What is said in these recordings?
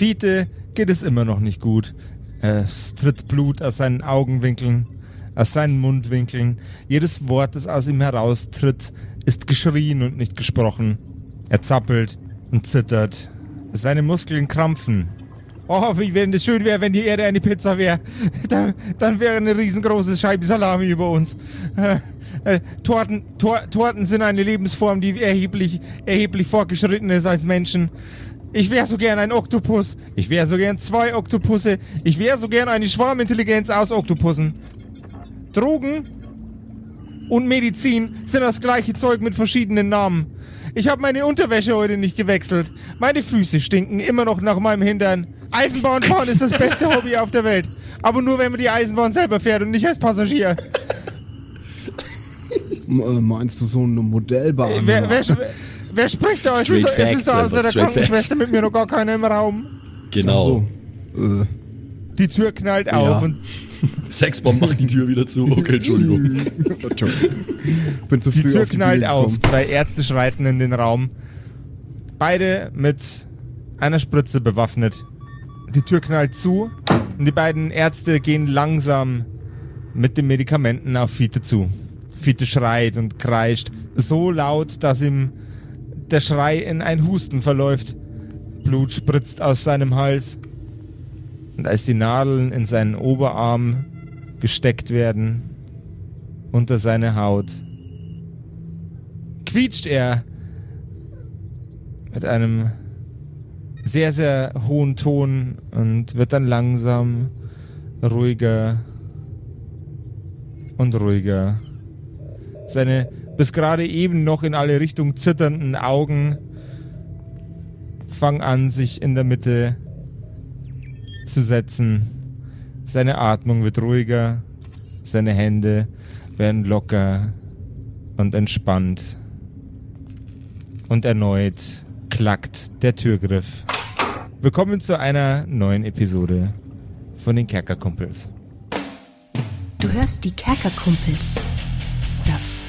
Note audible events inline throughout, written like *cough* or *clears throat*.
Fiete geht es immer noch nicht gut. Es tritt Blut aus seinen Augenwinkeln, aus seinen Mundwinkeln. Jedes Wort, das aus ihm heraustritt, ist geschrien und nicht gesprochen. Er zappelt und zittert. Seine Muskeln krampfen. Oh, wie wenn es schön wäre, wenn die Erde eine Pizza wäre. *laughs* Dann, dann wäre eine riesengroße Scheibe Salami über uns. *laughs* Äh, Torten, Tor, Torten sind eine Lebensform, die erheblich, erheblich fortgeschritten ist als Menschen. Ich wäre so gern ein Oktopus. Ich wäre so gern zwei Oktopusse. Ich wäre so gern eine Schwarmintelligenz aus Oktopussen. Drogen und Medizin sind das gleiche Zeug mit verschiedenen Namen. Ich habe meine Unterwäsche heute nicht gewechselt. Meine Füße stinken immer noch nach meinem Hintern. Eisenbahnfahren ist das beste *laughs* Hobby auf der Welt. Aber nur, wenn man die Eisenbahn selber fährt und nicht als Passagier. Äh, meinst du so eine Modellbahn? Wer, wer, wer spricht da? Es ist, es ist da außer der Krankenschwester mit mir noch gar keiner im Raum. Genau. So. Äh, Die Tür knallt Ja. auf und *laughs* Sexbomb macht die Tür wieder zu. Okay, *laughs* Entschuldigung. bin zu die früh Tür auf die knallt Idee auf. gekommen. Zwei Ärzte schreiten in den Raum. Beide mit einer Spritze bewaffnet. Die Tür knallt zu und die beiden Ärzte gehen langsam mit den Medikamenten auf Fiete zu. Fiete schreit und kreischt so laut, dass ihm der Schrei in ein Husten verläuft. Blut spritzt aus seinem Hals. Und als die Nadeln in seinen Oberarm gesteckt werden, unter seine Haut, quietscht er mit einem sehr, sehr hohen Ton und wird dann langsam ruhiger und ruhiger. Seine bis gerade eben noch in alle Richtungen zitternden Augen fangen an, sich in der Mitte zu setzen. Seine Atmung wird ruhiger, seine Hände werden locker und entspannt. Und erneut klackt der Türgriff. Willkommen zu einer neuen Episode von den Kerkerkumpels. Du hörst die Kerkerkumpels.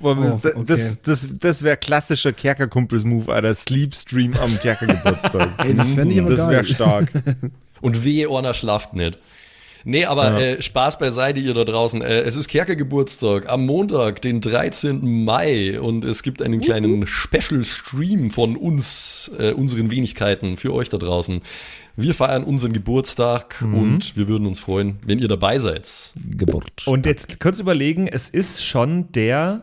Boah, Oh, das okay. das, das, das wäre klassischer Kerkerkumpels-Move, Alter. Sleepstream am Kerkergeburtstag. *laughs* Ey, das fänd ich aber Das wäre stark. *laughs* Und wehe, Orna schlaft nicht. Nee, aber äh, Spaß beiseite, ihr da draußen. Äh, es ist Kerkergeburtstag am Montag, den 13. Mai. Und es gibt einen kleinen Special-Stream von uns, äh, unseren Wenigkeiten, für euch da draußen. Wir feiern unseren Geburtstag und wir würden uns freuen, wenn ihr dabei seid. Geburt. Und jetzt kurz überlegen, es ist schon der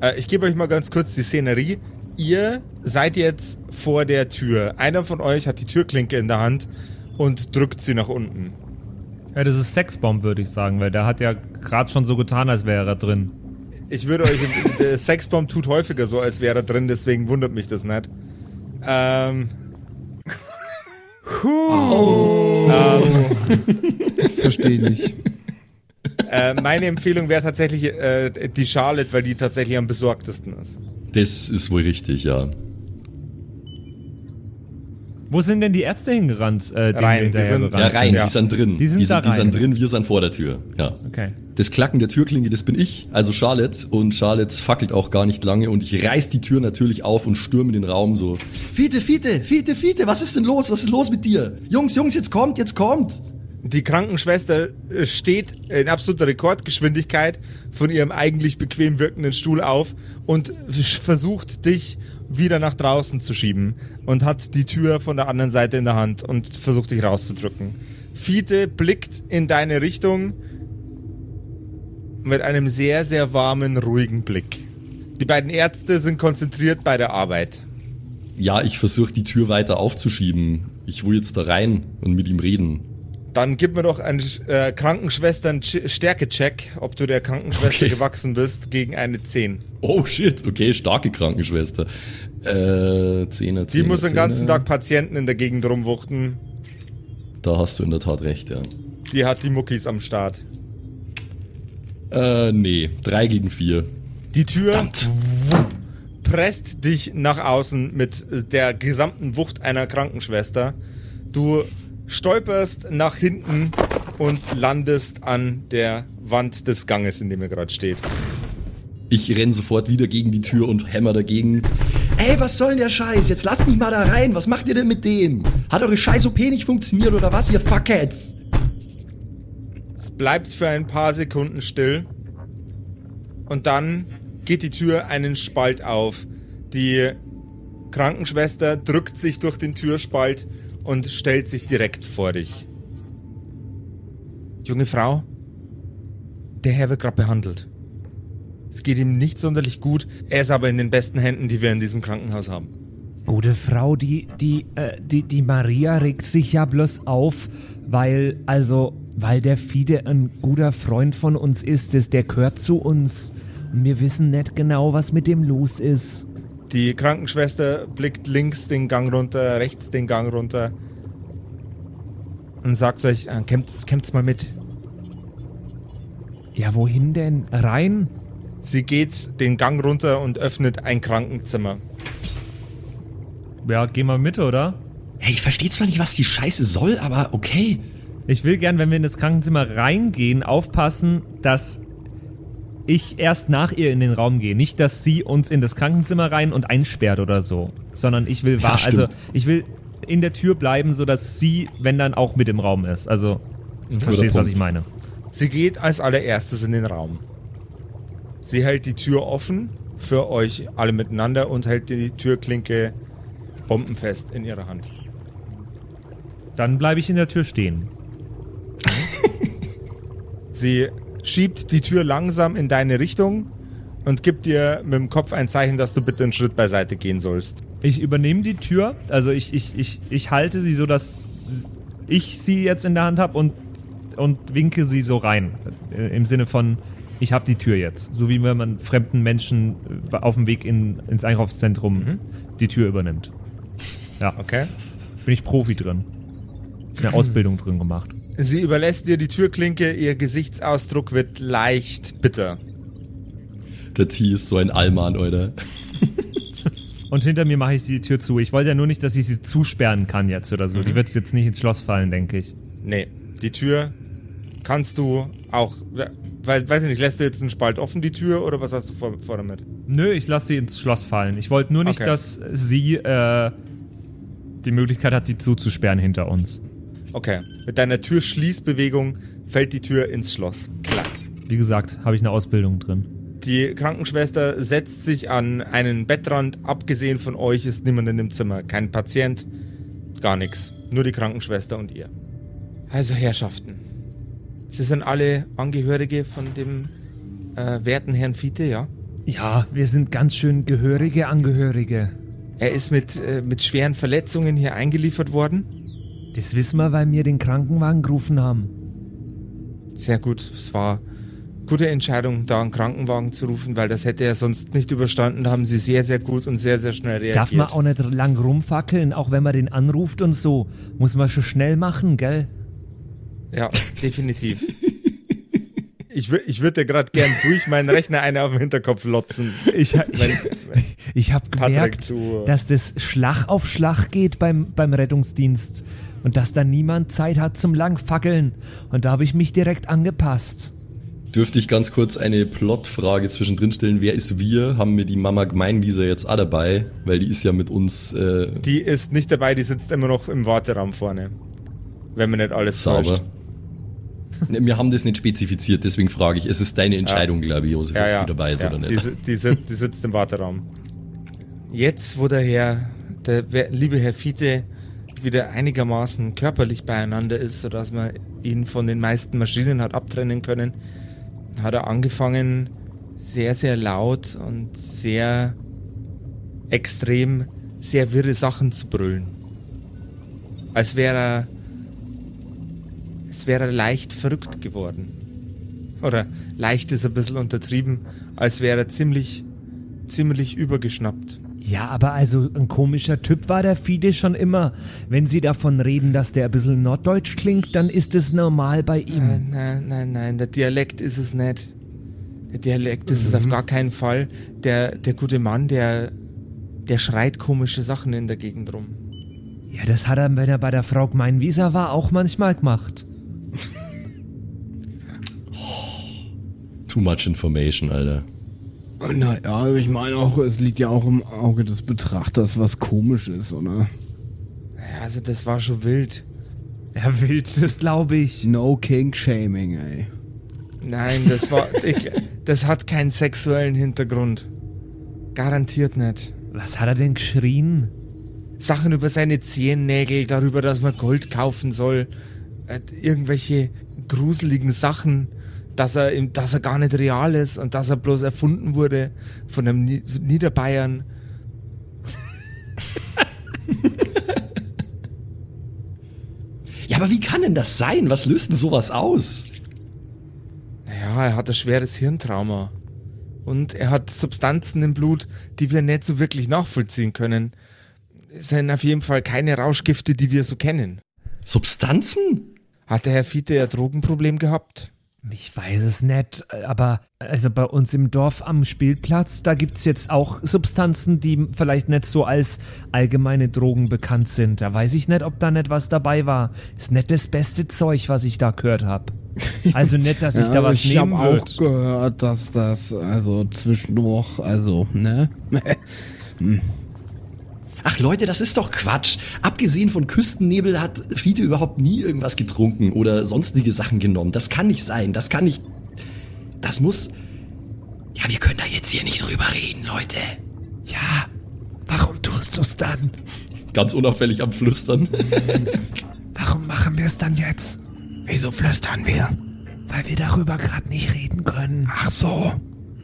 Äh, ich gebe euch mal ganz kurz die Szenerie. Ihr seid jetzt vor der Tür. Einer von euch hat die Türklinke in der Hand und drückt sie nach unten. Ja, das ist Sexbomb, würde ich sagen, weil der hat ja gerade schon so getan, als wäre er drin. Ich würde euch. *laughs* der Sexbomb tut häufiger so, als wäre er drin, deswegen wundert mich das nicht. Ähm. Oh. Ähm, *laughs* Verstehe nicht. Äh, meine Empfehlung wäre tatsächlich äh, die Charlotte, weil die tatsächlich am besorgtesten ist. Das ist wohl richtig, ja. Wo sind denn die Ärzte hingerannt? Äh, Rein, wir die sind- Ja, rein, Ja. die sind drin. Die sind da die sind drin, wir sind vor der Tür. Ja. Okay. Das Klacken der Türklinge, das bin ich, also Charlotte. Und Charlotte fackelt auch gar nicht lange und ich reiß die Tür natürlich auf und stürme den Raum so. Fiete, Fiete, Fiete, Fiete, was ist denn los? Was ist los mit dir? Jungs, Jungs, jetzt kommt, jetzt kommt. Die Krankenschwester äh, steht in absoluter Rekordgeschwindigkeit von ihrem eigentlich bequem wirkenden Stuhl auf und versucht dich wieder nach draußen zu schieben und hat die Tür von der anderen Seite in der Hand und versucht dich rauszudrücken. Fiete blickt in deine Richtung mit einem sehr, sehr warmen, ruhigen Blick. Die beiden Ärzte sind konzentriert bei der Arbeit. Ja, ich versuche die Tür weiter aufzuschieben. Ich will jetzt da rein und mit ihm reden. Dann gib mir doch einen äh, Krankenschwestern-Stärke-Check, ob du der Krankenschwester Okay. gewachsen bist, gegen eine 10. Oh shit, okay, starke Krankenschwester. Äh, Zehner, Die Zehner, muss den ganzen. Tag Patienten in der Gegend rumwuchten. Da hast du in der Tat recht, ja. Die hat die Muckis am Start. Äh, nee, drei gegen vier. Die Tür Verdammt. presst dich nach außen mit der gesamten Wucht einer Krankenschwester. Du stolperst nach hinten und landest an der Wand des Ganges, in dem ihr gerade steht. Ich renn sofort wieder gegen die Tür und hämmer dagegen. Ey, was soll denn der Scheiß? Jetzt lasst mich mal da rein. Was macht ihr denn mit dem? Hat eure scheiß OP nicht funktioniert oder was, ihr Fuckheads? Es bleibt für ein paar Sekunden still. Und dann geht die Tür einen Spalt auf. Die Krankenschwester drückt sich durch den Türspalt und stellt sich direkt vor dich. Junge Frau, der Herr wird gerade behandelt. Es geht ihm nicht sonderlich gut. Er ist aber in den besten Händen, die wir in diesem Krankenhaus haben. Gute Frau, die, die, äh, die, die Maria regt sich ja bloß auf, weil, also, weil der Fide ein guter Freund von uns ist, der gehört zu uns. Wir wissen nicht genau, was mit dem los ist. Die Krankenschwester blickt links den Gang runter, rechts den Gang runter und sagt euch, äh, kämpft's, kämpft's mal mit. Ja, wohin denn? Rein? Sie geht den Gang runter und öffnet ein Krankenzimmer. Ja, geh mal mit, oder? Hey, ich verstehe zwar nicht, was die Scheiße soll, aber okay. Ich will gern, wenn wir in das Krankenzimmer reingehen, aufpassen, dass ich erst nach ihr in den Raum gehe. Nicht, dass sie uns in das Krankenzimmer rein und einsperrt oder so. Sondern ich will Ja, wahr, stimmt. also ich will in der Tür bleiben, sodass sie, wenn dann auch mit im Raum ist. Also, du verstehst, was ich meine. Sie geht als allererstes in den Raum. Sie hält die Tür offen für euch alle miteinander und hält die Türklinke bombenfest in ihrer Hand. Dann bleibe ich in der Tür stehen. Sie schiebt die Tür langsam in deine Richtung und gibt dir mit dem Kopf ein Zeichen, dass du bitte einen Schritt beiseite gehen sollst. Ich übernehme die Tür, also ich, ich, ich, ich halte sie so, dass ich sie jetzt in der Hand habe und, und winke sie so rein. Äh, Im Sinne von, ich habe die Tür jetzt. So wie wenn man fremden Menschen äh, auf dem Weg in, ins Einkaufszentrum die Tür übernimmt. Ja, Okay? bin ich Profi drin. Ich habe eine Ausbildung drin gemacht. Sie überlässt dir die Türklinke, ihr Gesichtsausdruck wird leicht bitter. Der T ist so ein Allmann, Alter. Und hinter mir mache ich die Tür zu. Ich wollte ja nur nicht, dass ich sie zusperren kann jetzt oder so. Die wird jetzt nicht ins Schloss fallen, denke ich. Nee, die Tür kannst du auch, weil, weiß ich nicht, lässt du jetzt einen Spalt offen, die Tür, oder was hast du vor, vor damit? Nö, ich lasse sie ins Schloss fallen. Ich wollte nur nicht, Okay. dass sie äh, die Möglichkeit hat, die zuzusperren hinter uns. Okay, mit deiner Türschließbewegung fällt die Tür ins Schloss. Klack. Wie gesagt, habe ich eine Ausbildung drin. Die Krankenschwester setzt sich an einen Bettrand. Abgesehen von euch ist niemand in dem Zimmer. Kein Patient, gar nichts. Nur die Krankenschwester und ihr. Also Herrschaften. Sie sind alle Angehörige von dem äh, werten Herrn Fiete, ja? Ja, wir sind ganz schön gehörige Angehörige. Er ist mit, äh, mit schweren Verletzungen hier eingeliefert worden. Das wissen wir, weil wir den Krankenwagen gerufen haben. Sehr gut. Es war gute Entscheidung, da einen Krankenwagen zu rufen, weil das hätte er sonst nicht überstanden. Da haben sie sehr, sehr gut und sehr, sehr schnell reagiert. Darf man auch nicht lang rumfackeln, auch wenn man den anruft und so. Muss man schon schnell machen, gell? Ja, definitiv. Ich, ich würde gerade gern durch meinen Rechner eine auf den Hinterkopf lotzen. Ich, *laughs* ich, ich habe gemerkt, dass das Schlag auf Schlag geht beim, beim Rettungsdienst und dass da niemand Zeit hat zum Langfackeln. Und da habe ich mich direkt angepasst. Dürfte ich ganz kurz eine Plotfrage zwischendrin stellen? Wer ist wir? Haben wir die Mama Gemeinwieser jetzt auch dabei? Weil die ist ja mit uns äh, Die ist nicht dabei, die sitzt immer noch im Warteraum vorne. Wenn man nicht alles sauber. täuscht. Ne, Wir haben das nicht spezifiziert, deswegen frage ich. Es ist deine Entscheidung, glaube ich, Josef, Ja, ob ja. die dabei ist ja oder Die, nicht. die, si- die sitzt im Warteraum. Jetzt, wo der Herr, der liebe Herr Fiete wieder einigermaßen körperlich beieinander ist, sodass man ihn von den meisten Maschinen hat abtrennen können, hat er angefangen, sehr, sehr laut und sehr extrem, sehr wirre Sachen zu brüllen. Als wäre er, es wäre er leicht verrückt geworden. Oder leicht ist ein bisschen untertrieben, als wäre er ziemlich, ziemlich übergeschnappt. Ja, aber also ein komischer Typ war der Fide schon immer. Wenn Sie davon reden, dass der ein bisschen norddeutsch klingt, dann ist es normal bei ihm. Nein, nein, nein, nein, der Dialekt ist es nicht. Der Dialekt ist es auf gar keinen Fall. Der, der gute Mann, der, der schreit komische Sachen in der Gegend rum. Ja, das hat er, wenn er bei der Frau Gemeinwieser war, auch manchmal gemacht. Too much information, Alter. Naja, ich meine auch, es liegt ja auch im Auge des Betrachters, was komisch ist, oder? Ja, also das war schon wild. Er will das, glaube ich. No King-Shaming, ey. Nein, das war, ich, das hat keinen sexuellen Hintergrund. Garantiert nicht. Was hat er denn geschrien? Sachen über seine Zehennägel, darüber, dass man Gold kaufen soll, äh, irgendwelche gruseligen Sachen, dass er, im, dass er gar nicht real ist und dass er bloß erfunden wurde von einem Ni Niederbayern. *laughs* Ja, aber wie kann denn das sein? Was löst denn sowas aus? Naja, er hat ein schweres Hirntrauma. Und er hat Substanzen im Blut, die wir nicht so wirklich nachvollziehen können. Es sind auf jeden Fall keine Rauschgifte, die wir so kennen. Substanzen? Hat der Herr Fiete ein Drogenproblem gehabt? Ich weiß es nicht, aber also bei uns im Dorf am Spielplatz, da gibt's jetzt auch Substanzen, die vielleicht nicht so als allgemeine Drogen bekannt sind. Da weiß ich nicht, ob da nicht was dabei war. Ist nicht das beste Zeug, was ich da gehört habe. Also nicht, dass ich *laughs* da was ich habe nehmen auch würde. gehört, dass das also zwischendurch, also, ne? *laughs* Ach Leute, das ist doch Quatsch. Abgesehen von Küstennebel hat Fiete überhaupt nie irgendwas getrunken oder sonstige Sachen genommen. Das kann nicht sein. Das kann nicht. Das muss. Ja, wir können da jetzt hier nicht drüber reden, Leute. Ja, warum tust du's dann? Ganz unauffällig am Flüstern. *laughs* Warum machen wir es dann jetzt? Wieso flüstern wir? Weil wir darüber gerade nicht reden können. Ach so.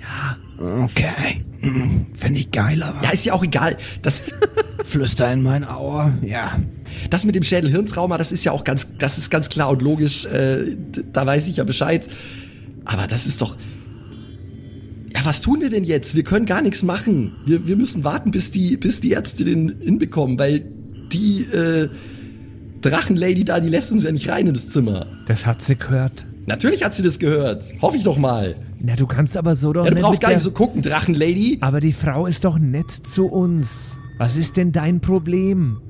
Ja, Okay. *clears throat* Finde ich geiler. Ja, ist ja auch egal. Das, *laughs* Flüster in mein Ohr. Ja. das mit dem Schädel-Hirntrauma, das ist ja auch ganz, das ist ganz klar und logisch. Äh, da weiß ich ja Bescheid. Aber das ist doch. Ja, was tun wir denn jetzt? Wir können gar nichts machen. Wir, wir müssen warten, bis die, bis die Ärzte den hinbekommen, weil die äh, Drachenlady da, die lässt uns ja nicht rein in das Zimmer. das hat sie gehört. Natürlich hat sie das gehört. Hoffe ich doch mal. Na, du kannst aber so doch Ja, du nicht brauchst mit gar nicht so gucken, Drachenlady. Aber die Frau ist doch nett zu uns. Was ist denn dein Problem?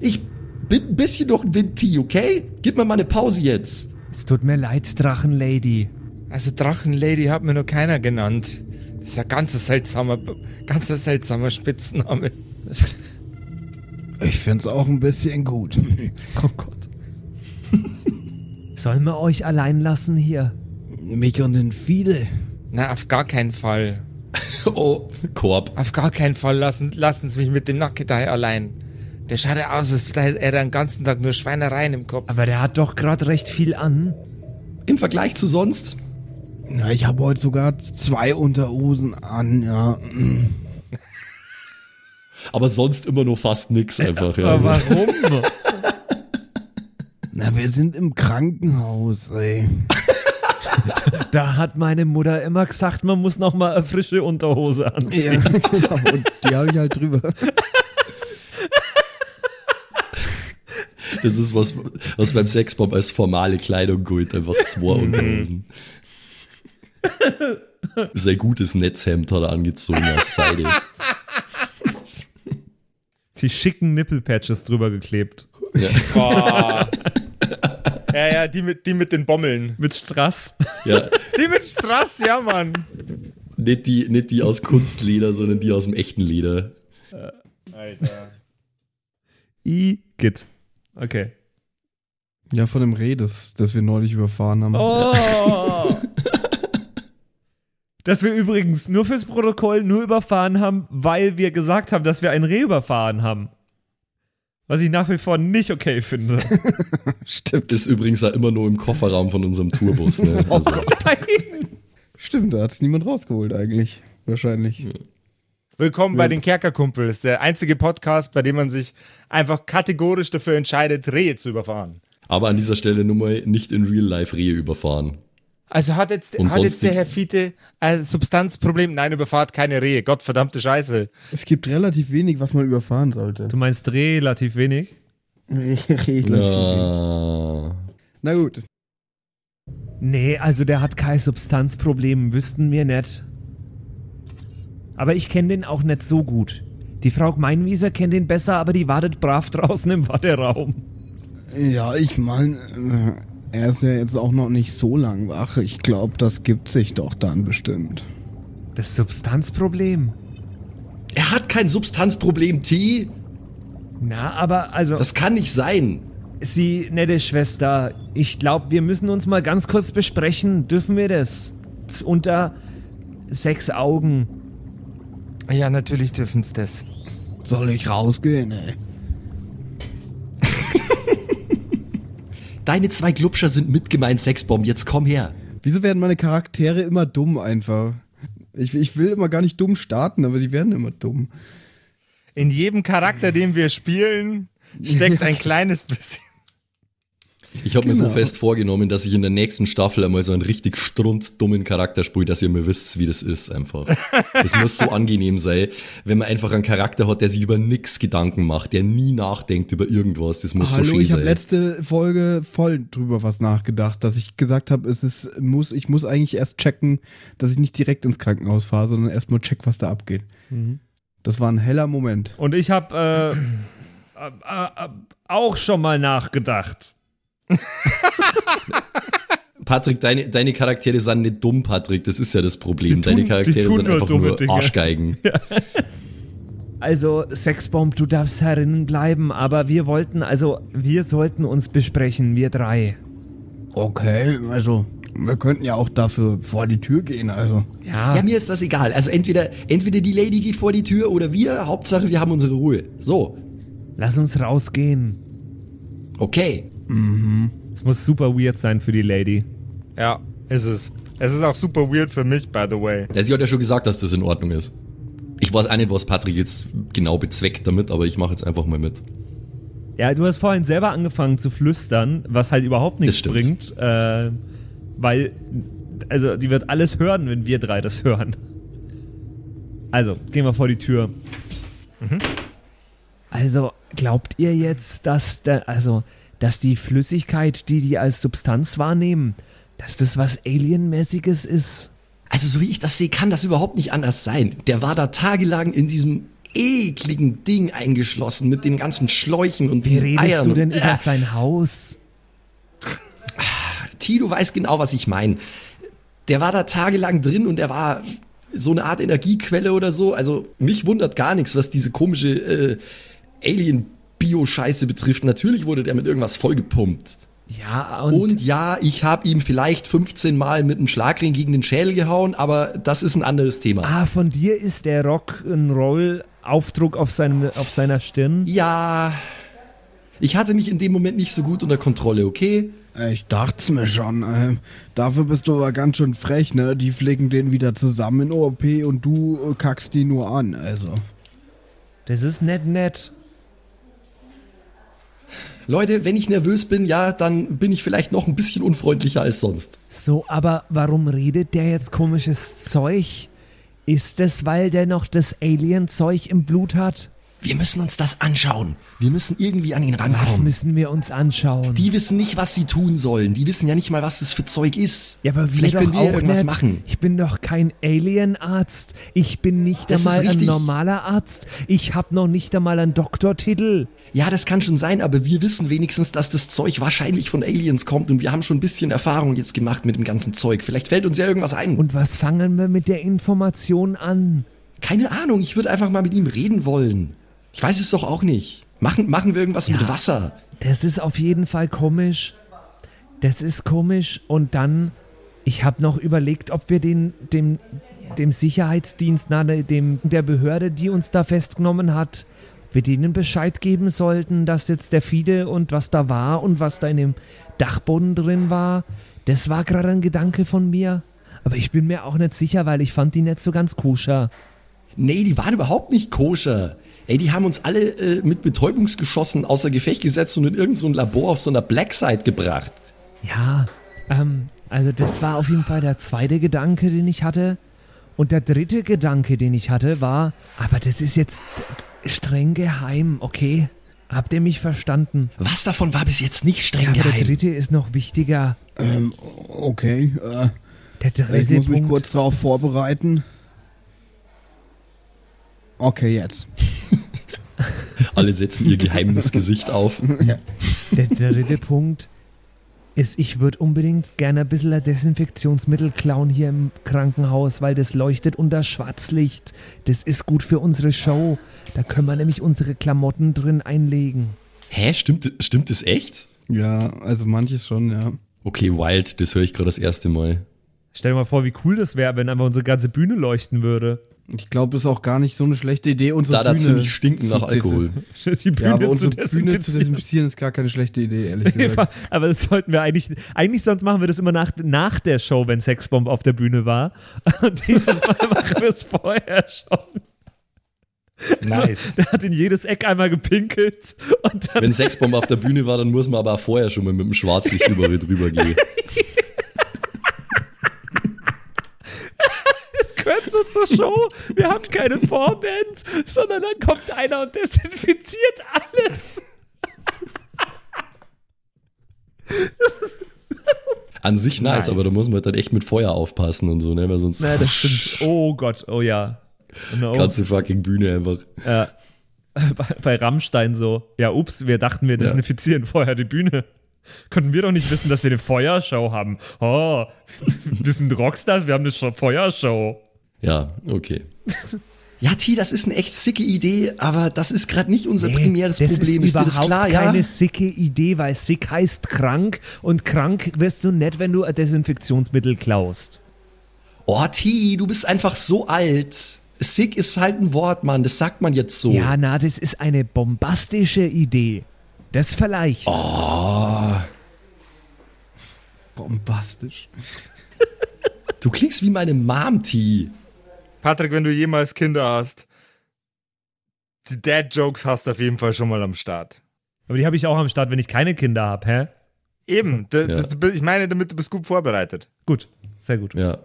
Ich bin ein bisschen noch ein Windtee, okay? Gib mir mal eine Pause jetzt. Es tut mir leid, Drachenlady. Also Drachenlady hat mir noch keiner genannt. Das ist ein ganz seltsamer, ganz seltsamer Spitzname. *laughs* Ich find's auch ein bisschen gut. Oh Gott. *laughs* Sollen wir euch allein lassen hier? Mich und den Fide. Na, auf gar keinen Fall. *laughs* Oh, Korb. Auf gar keinen Fall lassen, lassen Sie mich mit dem Nackedei allein. Der schaut ja aus, als hätte er den ganzen Tag nur Schweinereien im Kopf. Aber der hat doch gerade recht viel an. Im Vergleich zu sonst. Ja, ich habe heute sogar zwei Unterhosen an, ja. Aber sonst immer nur fast nix *laughs* einfach. Ja. Aber warum? *laughs* Na, wir sind im Krankenhaus, ey. *laughs* Da hat meine Mutter immer gesagt, man muss noch mal eine frische Unterhose anziehen. Ja, genau. Und die habe ich halt drüber. das ist was, was beim Sexbomb als formale Kleidung gilt. Einfach zwei Unterhosen. Sein gutes Netzhemd hat er angezogen aus Seide. Die schicken Nippelpatches drüber geklebt. Ja. Boah. Ja, ja, die mit, die mit den Bommeln. Mit Strass. ja. Die mit Strass, ja, Mann. Nicht, die, nicht die aus Kunstleder, sondern die aus dem echten Leder. Alter. Igitt. Okay. Ja, von dem Reh, das, das wir neulich überfahren haben. Oh! *laughs* Dass wir übrigens nur fürs Protokoll nur überfahren haben, weil wir gesagt haben, dass wir ein Reh überfahren haben. Was ich nach wie vor nicht okay finde. *laughs* Stimmt. Ist übrigens auch immer nur im Kofferraum von unserem Tourbus. Ne? *laughs* Also, Nein. Stimmt, da hat es niemand rausgeholt eigentlich. Wahrscheinlich. Willkommen bei den Kerkerkumpels, der einzige Podcast, bei dem man sich einfach kategorisch dafür entscheidet, Rehe zu überfahren. aber an dieser Stelle nur mal nicht in Real Life Rehe überfahren. Also hat jetzt, Und hat jetzt der Herr Fiete ein Substanzproblem? Nein, überfahrt keine Rehe. Gott verdammte Scheiße. Es gibt relativ wenig, was man überfahren sollte. Du meinst relativ wenig? *laughs* relativ wenig. Ja. Na gut. Nee, also der hat kein Substanzproblem, wüssten wir nicht. Aber ich kenne den auch nicht so gut. Die Frau Gmeinwieser kennt ihn besser, aber die wartet brav draußen im Warteraum. Ja, ich meine, er ist ja jetzt auch noch nicht so lang wach. Ich glaube, das gibt sich doch dann bestimmt. Das Substanzproblem? Er hat kein Substanzproblem, T. Na, aber also, Das kann nicht sein. Sie, nette Schwester, ich glaube, wir müssen uns mal ganz kurz besprechen. Dürfen wir das? Unter sechs Augen. Ja, natürlich dürfen's das. Soll ich rausgehen, ey? Deine zwei Glubscher sind mitgemeint, Sexbomb. Jetzt komm her. Wieso werden meine Charaktere immer dumm einfach? Ich, ich will immer gar nicht dumm starten, aber sie werden immer dumm. In jedem Charakter, den wir spielen, steckt *laughs* ein kleines bisschen. Ich habe mir so Genau. fest vorgenommen, dass ich in der nächsten Staffel einmal so einen richtig strunzdummen Charakter spiele, dass ihr mir wisst, wie das ist einfach. Das muss so angenehm sein, wenn man einfach einen Charakter hat, der sich über nix Gedanken macht, der nie nachdenkt über irgendwas. Das muss so Hallo, schön ich habe sein. letzte Folge voll drüber was nachgedacht, dass ich gesagt habe, es ist muss ich muss eigentlich erst checken, dass ich nicht direkt ins Krankenhaus fahre, sondern erstmal check, was da abgeht. Das war ein heller Moment. Und ich habe äh, äh, äh, auch schon mal nachgedacht. Patrick, deine, deine Charaktere sind nicht dumm, Patrick. Das ist ja das Problem. Tun- deine Charaktere sind nur einfach nur Dinge. Arschgeigen. *laughs* Also, Sexbomb, du darfst herinnen bleiben, aber wir wollten, also, wir sollten uns besprechen, wir drei. Okay, also wir könnten ja auch dafür vor die Tür gehen, also. Ja, Ja, mir ist das egal. Also entweder, entweder die Lady geht vor die Tür oder wir. Hauptsache, wir haben unsere Ruhe. So, lass uns rausgehen. okay. Es muss super weird sein für die Lady. Ja, ist es. Es ist auch super weird für mich, by the way. Ja, sie hat ja schon gesagt, dass das in Ordnung ist. Ich weiß auch nicht, was Patrick jetzt genau bezweckt damit, aber ich mache jetzt einfach mal mit. Ja, du hast vorhin selber angefangen zu flüstern, was halt überhaupt nichts bringt, äh, weil, also, die wird alles hören, wenn wir drei das hören. Also, gehen wir vor die Tür. Also, glaubt ihr jetzt, dass der, also, dass die Flüssigkeit, die die als Substanz wahrnehmen, dass das was Alienmäßiges ist? Also, so wie ich das sehe, kann das überhaupt nicht anders sein. Der war da tagelang in diesem ekligen Ding eingeschlossen mit den ganzen Schläuchen und Wie redest Eiern. du denn über äh, sein Haus? T, du weißt genau, was ich meine. Der war da tagelang drin und er war so eine Art Energiequelle oder so. Also mich wundert gar nichts, was diese komische äh, Alien-Bio-Scheiße betrifft. Natürlich wurde der mit irgendwas vollgepumpt. Ja, und, Und, ja, ich habe ihm vielleicht 15 Mal mit einem Schlagring gegen den Schädel gehauen, aber das ist ein anderes Thema. ah, von dir ist der Rock'n'Roll-Aufdruck auf, seinem- auf seiner Stirn. Ja, ich hatte mich in dem Moment nicht so gut unter Kontrolle, okay? Ich dacht's mir schon. Äh, dafür bist du aber ganz schön frech, ne? Die pflegen den wieder zusammen in OP und du äh, kackst die nur an, also. Das ist nett, nett. Leute, wenn ich nervös bin, ja, dann bin ich vielleicht noch ein bisschen unfreundlicher als sonst. So, aber warum redet der jetzt komisches Zeug? Ist es, weil der noch das Alien-Zeug im Blut hat? Wir müssen uns das anschauen. Wir müssen irgendwie an ihn Was rankommen. müssen wir uns anschauen? Die wissen nicht, was sie tun sollen. Die wissen ja nicht mal, was das für Zeug ist. ja, aber wir Vielleicht können wir irgendwas nicht. machen. Ich bin doch kein Alien-Arzt. Ich bin nicht Das einmal ein normaler Arzt. Ich habe noch nicht einmal einen Doktortitel. Ja, das kann schon sein, aber wir wissen wenigstens, dass das Zeug wahrscheinlich von Aliens kommt und wir haben schon ein bisschen Erfahrung jetzt gemacht mit dem ganzen Zeug. Vielleicht fällt uns ja irgendwas ein. Und was fangen wir mit der Information an? Keine Ahnung, ich würde einfach mal mit ihm reden wollen. Ich weiß es doch auch nicht. Machen, machen wir irgendwas mit Wasser. Das ist auf jeden Fall komisch. Das ist komisch. Und dann, ich habe noch überlegt, ob wir den, dem, dem Sicherheitsdienst, na, ne, dem, der Behörde, die uns da festgenommen hat, wir denen Bescheid geben sollten, dass jetzt der Fide und was da war und was da in dem Dachboden drin war. Das war gerade ein Gedanke von mir. Aber ich bin mir auch nicht sicher, weil ich fand die nicht so ganz koscher. Nee, die waren überhaupt nicht koscher. Ey, die haben uns alle äh, mit Betäubungsgeschossen außer Gefecht gesetzt und in irgendein so Labor auf so einer Blackside gebracht. Ja, ähm, also das war auf jeden Fall der zweite Gedanke, den ich hatte. Und der dritte Gedanke, den ich hatte, war, aber das ist jetzt streng geheim, okay? Habt ihr mich verstanden? Was davon war bis jetzt nicht streng Ja, aber der geheim? dritte ist noch wichtiger. Ähm, okay. Äh, Der ich dritte muss mich Punkt. kurz darauf vorbereiten. Okay, jetzt. Alle setzen ihr geheimes Gesicht auf. *laughs* Der dritte Punkt ist, ich würde unbedingt gerne ein bisschen Desinfektionsmittel klauen hier im Krankenhaus, weil das leuchtet unter Schwarzlicht. Das ist gut für unsere Show. Da können wir nämlich unsere Klamotten drin einlegen. Hä, stimmt, stimmt das echt? Ja, also manches schon, ja. Okay, wild, das höre ich gerade das erste Mal. Stell dir mal vor, wie cool das wäre, wenn einfach unsere ganze Bühne leuchten würde. Ich glaube, es ist auch gar nicht so eine schlechte Idee, unsere Da da Bühne ziemlich stinken zu nach Alkohol. Die Bühne Ja, aber zu unsere Bühne zu desinfizieren. ist gar keine schlechte Idee, ehrlich *laughs* gesagt. Aber das sollten wir eigentlich, eigentlich sonst machen wir das immer nach, nach der Show, wenn Sexbomb auf der Bühne war. *laughs* Und dieses Mal machen wir es vorher schon. Nice. Der hat in jedes Eck einmal gepinkelt und dann Wenn Sexbomb auf der Bühne war, dann muss man aber auch vorher schon mal mit dem Schwarzlicht *laughs* über drüber gehen. das gehört so zur Show. Wir haben keine Vorband, sondern dann kommt einer und desinfiziert alles. An sich nice, Nice. aber da muss man halt dann echt mit Feuer aufpassen und so, ne? Weil sonst Ja, das *laughs* stimmt. Oh Gott, oh ja. No. ganze fucking Bühne einfach. Ja. *laughs* Bei, bei Rammstein so. Ja, ups, wir dachten, wir desinfizieren vorher die Bühne. Konnten wir doch nicht wissen, dass wir eine Feuershow haben. Oh, *laughs* wir sind Rockstars, wir haben eine Show- Feuershow. Ja, okay. *laughs* Ja, T, das ist eine echt sicke Idee, aber das ist gerade nicht unser primäres das Problem. ist Ist dir das überhaupt klar, ja? keine sicke Idee, weil sick heißt krank und krank wirst du nicht, wenn du ein Desinfektionsmittel klaust. Oh, T, du bist einfach so alt. Sick ist halt ein Wort, Mann. Das sagt man jetzt so. Ja, na, das ist eine bombastische Idee. Das vielleicht. Oh, Bombastisch. du klingst wie meine Mom, T. Patrick, wenn du jemals Kinder hast, die Dad-Jokes hast du auf jeden Fall schon mal am Start. Aber die habe ich auch am Start, wenn ich keine Kinder habe, hä? Eben, da- Ja. das, ich meine damit, du bist gut vorbereitet. Gut, sehr gut. Ja.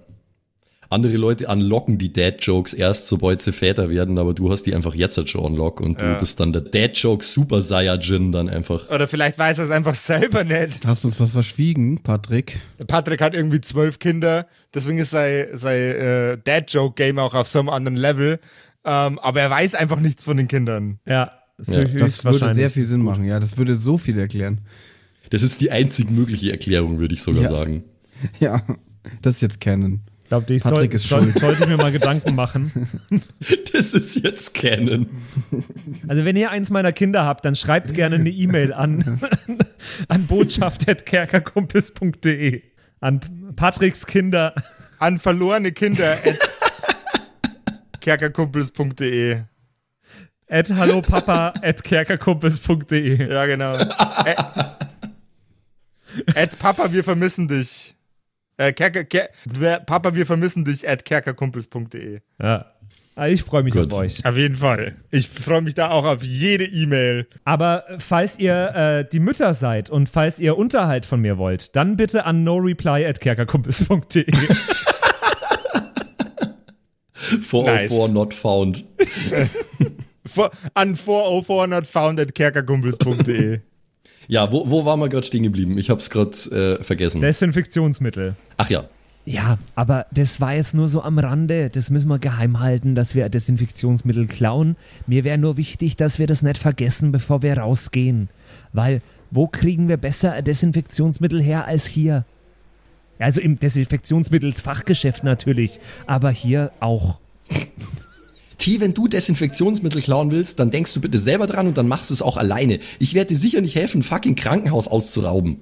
Andere Leute unlocken die Dad-Jokes erst, sobald sie Väter werden, aber du hast die einfach jetzt halt schon unlock und Ja. du bist dann der Dad-Joke Super Saiyajin dann einfach. Oder vielleicht weiß er es einfach selber nicht. Hast du uns was verschwiegen, Patrick? Patrick hat irgendwie zwölf Kinder, deswegen ist sein, sein äh, Dad-Joke-Game auch auf so einem anderen Level. Ähm, aber er weiß einfach nichts von den Kindern. Ja, das, Ja, Das würde sehr viel Sinn machen. Ja, das würde so viel erklären. Das ist die einzig mögliche Erklärung, würde ich sogar Ja. sagen. *laughs* Ja, das ist jetzt Canon. Ich glaube, ich soll, soll, sollte mir mal Gedanken machen. *laughs* Das ist jetzt Canon. Also wenn ihr eins meiner Kinder habt, dann schreibt gerne eine E-Mail an, *laughs* an botschaft.kerkerkumpels.de. An Patricks Kinder. An verlorene Kinder at *laughs* kerkerkumpels.de. At hallopapa at kerkerkumpels.de. Ja, genau. Ä At Papa, wir vermissen dich. Äh, Kerker, Ker, Papa, wir vermissen dich at kerkerkumpels.de. Ja. Ah, Ich freue mich Gut. auf euch. Auf jeden Fall. Ich freue mich da auch auf jede E-Mail. Aber falls ihr äh, die Mütter seid und falls ihr Unterhalt von mir wollt, dann bitte an noreply at kerkerkumpels.de. 404 *laughs* not found. *laughs* For, an 404 not found at kerkerkumpels.de. Ja, wo, wo waren wir gerade stehen geblieben? Ich hab's gerade äh, vergessen. Desinfektionsmittel. Ach ja. Ja, aber das war jetzt nur so am Rande. Das müssen wir geheim halten, dass wir Desinfektionsmittel klauen. Mir wäre nur wichtig, dass wir das nicht vergessen, bevor wir rausgehen. Weil, wo kriegen wir besser ein Desinfektionsmittel her als hier? Also im Desinfektionsmittelfachgeschäft natürlich, aber hier auch. T, wenn du Desinfektionsmittel klauen willst, dann denkst du bitte selber dran und dann machst du es auch alleine. Ich werde dir sicher nicht helfen, ein fucking Krankenhaus auszurauben.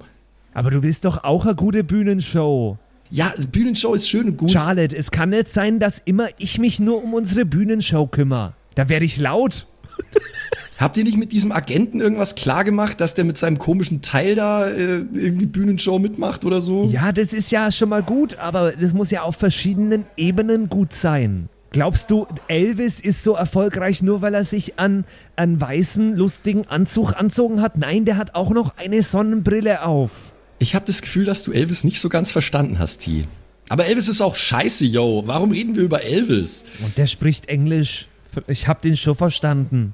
Aber du willst doch auch eine gute Bühnenshow. Ja, Bühnenshow ist schön und gut. Charlotte, es kann nicht sein, dass immer ich mich nur um unsere Bühnenshow kümmere. Da werde ich laut. *laughs* Habt ihr nicht mit diesem Agenten irgendwas klargemacht, dass der mit seinem komischen Teil da äh, irgendwie Bühnenshow mitmacht oder so? Ja, das ist ja schon mal gut, aber das muss ja auf verschiedenen Ebenen gut sein. Glaubst du, Elvis ist so erfolgreich nur, weil er sich an einen weißen, lustigen Anzug anzogen hat? Nein, der hat auch noch eine Sonnenbrille auf. Ich habe das Gefühl, dass du Elvis nicht so ganz verstanden hast, T. Aber Elvis ist auch scheiße, yo. Warum reden wir über Elvis? Und der spricht Englisch. Ich hab den schon verstanden.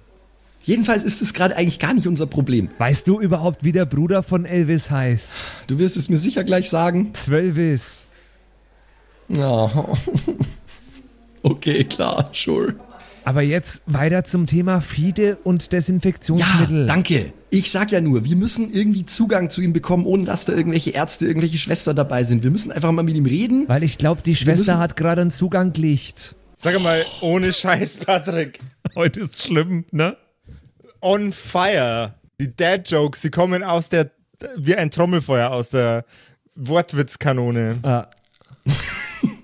Jedenfalls ist es gerade eigentlich gar nicht unser Problem. Weißt du überhaupt, wie der Bruder von Elvis heißt? Du wirst es mir sicher gleich sagen. Zwölvis. Ja. *laughs* Okay, klar, sure. Aber jetzt weiter zum Thema Fide und Desinfektionsmittel. Ja, danke. Ich sag ja nur, wir müssen irgendwie Zugang zu ihm bekommen, ohne dass da irgendwelche Ärzte, irgendwelche Schwestern dabei sind. Wir müssen einfach mal mit ihm reden. Weil ich glaube, die Schwester hat gerade einen Zugang gelegt. Sag mal, ohne Scheiß, Patrick. Heute ist schlimm, ne? On fire. Die Dad-Jokes, sie kommen aus der, wie ein Trommelfeuer aus der Wortwitzkanone. Ah, *laughs*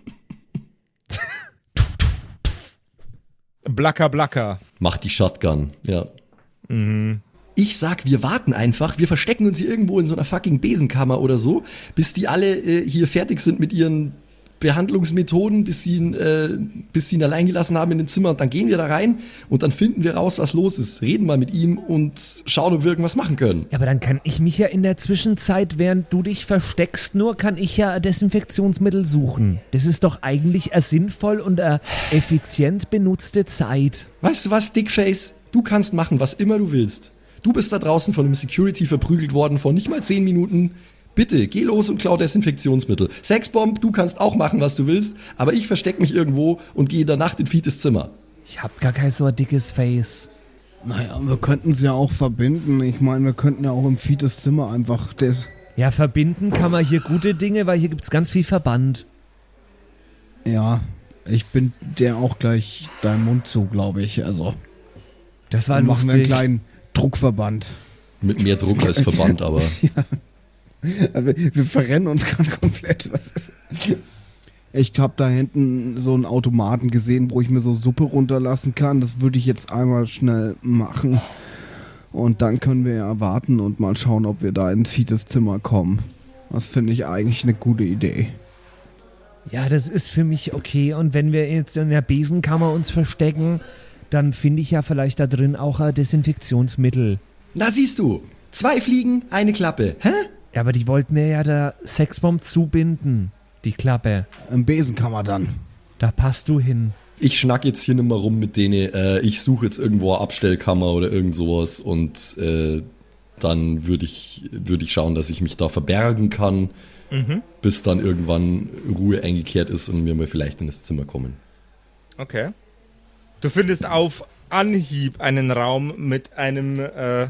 Blacker, blacker. Macht die Shotgun, ja. Ich sag, wir warten einfach, wir verstecken uns hier irgendwo in so einer fucking Besenkammer oder so, bis die alle äh, hier fertig sind mit ihren Behandlungsmethoden, bis sie ihn, äh, bis sie ihn allein gelassen haben in den Zimmer und dann gehen wir da rein und dann finden wir raus, was los ist, reden mal mit ihm und schauen, ob wir irgendwas machen können. Ja, aber dann kann ich mich ja in der Zwischenzeit, während du dich versteckst, nur kann ich ja Desinfektionsmittel suchen. Das ist doch eigentlich eine sinnvoll und eine effizient benutzte Zeit. Weißt du was, Dickface? Du kannst machen, was immer du willst. Du bist da draußen von einem Security verprügelt worden vor nicht mal 10 Minuten. Bitte, geh los und klau Desinfektionsmittel. Sexbomb, du kannst auch machen, was du willst, aber ich versteck mich irgendwo und gehe in der Nacht in Fietes Zimmer. Ich hab gar kein so ein dickes Face. Naja, wir könnten es ja auch verbinden. Ich meine, wir könnten ja auch im Fietes Zimmer einfach das. Ja, verbinden kann man hier gute Dinge, weil hier gibt's ganz viel Verband. Ja, ich bin der auch gleich deinem Mund zu, glaube ich. Also Das war dann machen wir einen kleinen Druckverband. Mit mehr Druck als Verband, aber. *laughs* Also, wir, wir verrennen uns *laughs* gerade komplett. Was ist? Ich habe da hinten so einen Automaten gesehen, wo ich mir so Suppe runterlassen kann. Das würde ich jetzt einmal schnell machen. Und dann können wir ja warten und mal schauen, ob wir da ins Fietes Zimmer kommen. Das finde ich eigentlich eine gute Idee. Ja, das ist für mich okay. Und wenn wir jetzt in der Besenkammer uns verstecken, dann finde ich ja vielleicht da drin auch ein Desinfektionsmittel. Na siehst du, zwei Fliegen, eine Klappe. Hä? Ja, aber die wollten mir ja der Sexbomb zubinden. Die Klappe. Im Besenkammer dann. Da passt du hin. Ich schnack jetzt hier nicht mal rum mit denen. Äh, ich suche jetzt irgendwo eine Abstellkammer oder irgend sowas und äh, dann würde ich, würd ich schauen, dass ich mich da verbergen kann, bis dann irgendwann Ruhe eingekehrt ist und wir mal vielleicht in das Zimmer kommen. Okay. Du findest auf Anhieb einen Raum mit einem, äh,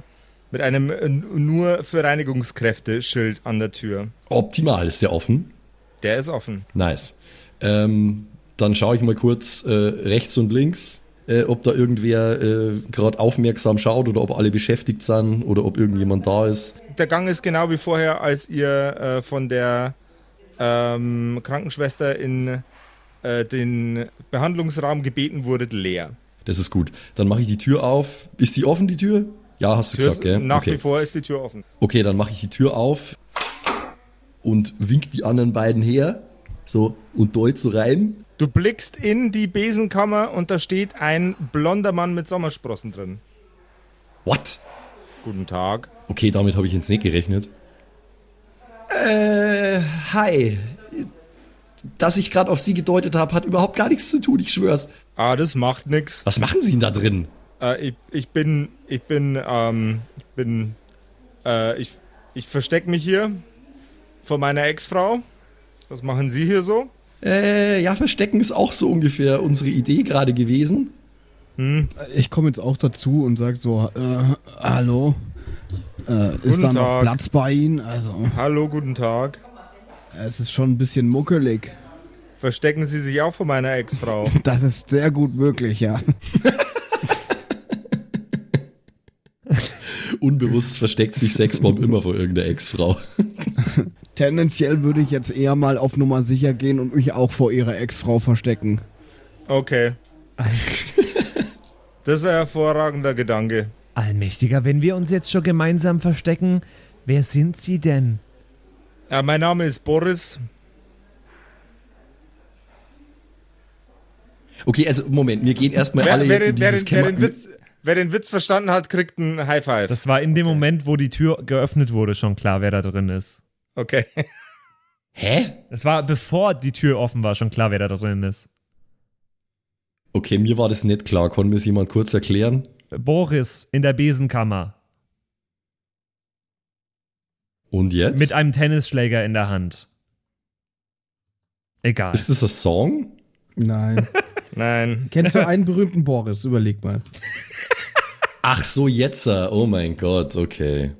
mit einem äh, nur für Reinigungskräfte Schild an der Tür. Optimal, ist der offen? Der ist offen. Nice. Ähm, dann schaue ich mal kurz äh, rechts und links, äh, ob da irgendwer äh, gerade aufmerksam schaut oder ob alle beschäftigt sind oder ob irgendjemand da ist. Der Gang ist genau wie vorher, als ihr äh, von der ähm, Krankenschwester in äh, den Behandlungsraum gebeten wurdet, leer. Das ist gut. Dann mache ich die Tür auf. Ist die offen, die Tür? Ja, hast du Tür gesagt, ist, gell? nach okay. wie vor ist die Tür offen. okay, dann mache ich die Tür auf. und wink die anderen beiden her. So, und deut so rein. Du blickst in die Besenkammer und da steht ein blonder Mann mit Sommersprossen drin. What? Guten Tag. Okay, damit habe ich jetzt nicht gerechnet. Äh, hi. Dass ich gerade auf Sie gedeutet habe, hat überhaupt gar nichts zu tun, ich schwör's. Ah, das macht nix. Was machen Sie denn da drin? Äh, ich, ich bin, ich bin, ähm, ich bin, äh, ich, ich versteck mich hier vor meiner Ex-Frau. Was machen Sie hier so? Äh, ja, Verstecken ist auch so ungefähr unsere Idee gerade gewesen. Ich komme jetzt auch dazu und sag so, äh, hallo. Äh, ist Guten da noch Tag. Platz bei Ihnen? Also, Hallo, guten Tag. es ist schon ein bisschen muckelig. Verstecken Sie sich auch vor meiner Ex-Frau? *laughs* Das ist sehr gut möglich, ja. *laughs* Unbewusst versteckt sich Sexbomb immer vor irgendeiner Ex-Frau. *laughs* Tendenziell würde ich jetzt eher mal auf Nummer sicher gehen und mich auch vor ihrer Ex-Frau verstecken. Okay. *laughs* Das ist ein hervorragender Gedanke. Allmächtiger, wenn wir uns jetzt schon gemeinsam verstecken, wer sind Sie denn? Ja, mein Name ist Boris. Okay, also Moment, wir gehen erstmal Wer, alle wer, jetzt in wer, dieses den, wer, Kämmer- den Witz, wer den Witz verstanden hat, kriegt ein High Five. Das war in dem Moment, wo die Tür geöffnet wurde, schon klar, wer da drin ist. Okay. Hä? Es war bevor die Tür offen war, schon klar, wer da drin ist. Okay, mir war das nicht klar. Kann mir das jemand kurz erklären? Boris in der Besenkammer Und jetzt? mit einem Tennisschläger in der Hand. Egal. ist das ein Song? Nein. *laughs* Nein. Kennst du *laughs* einen berühmten Boris? Überleg mal. Ach so, jetzt. Oh mein Gott, okay.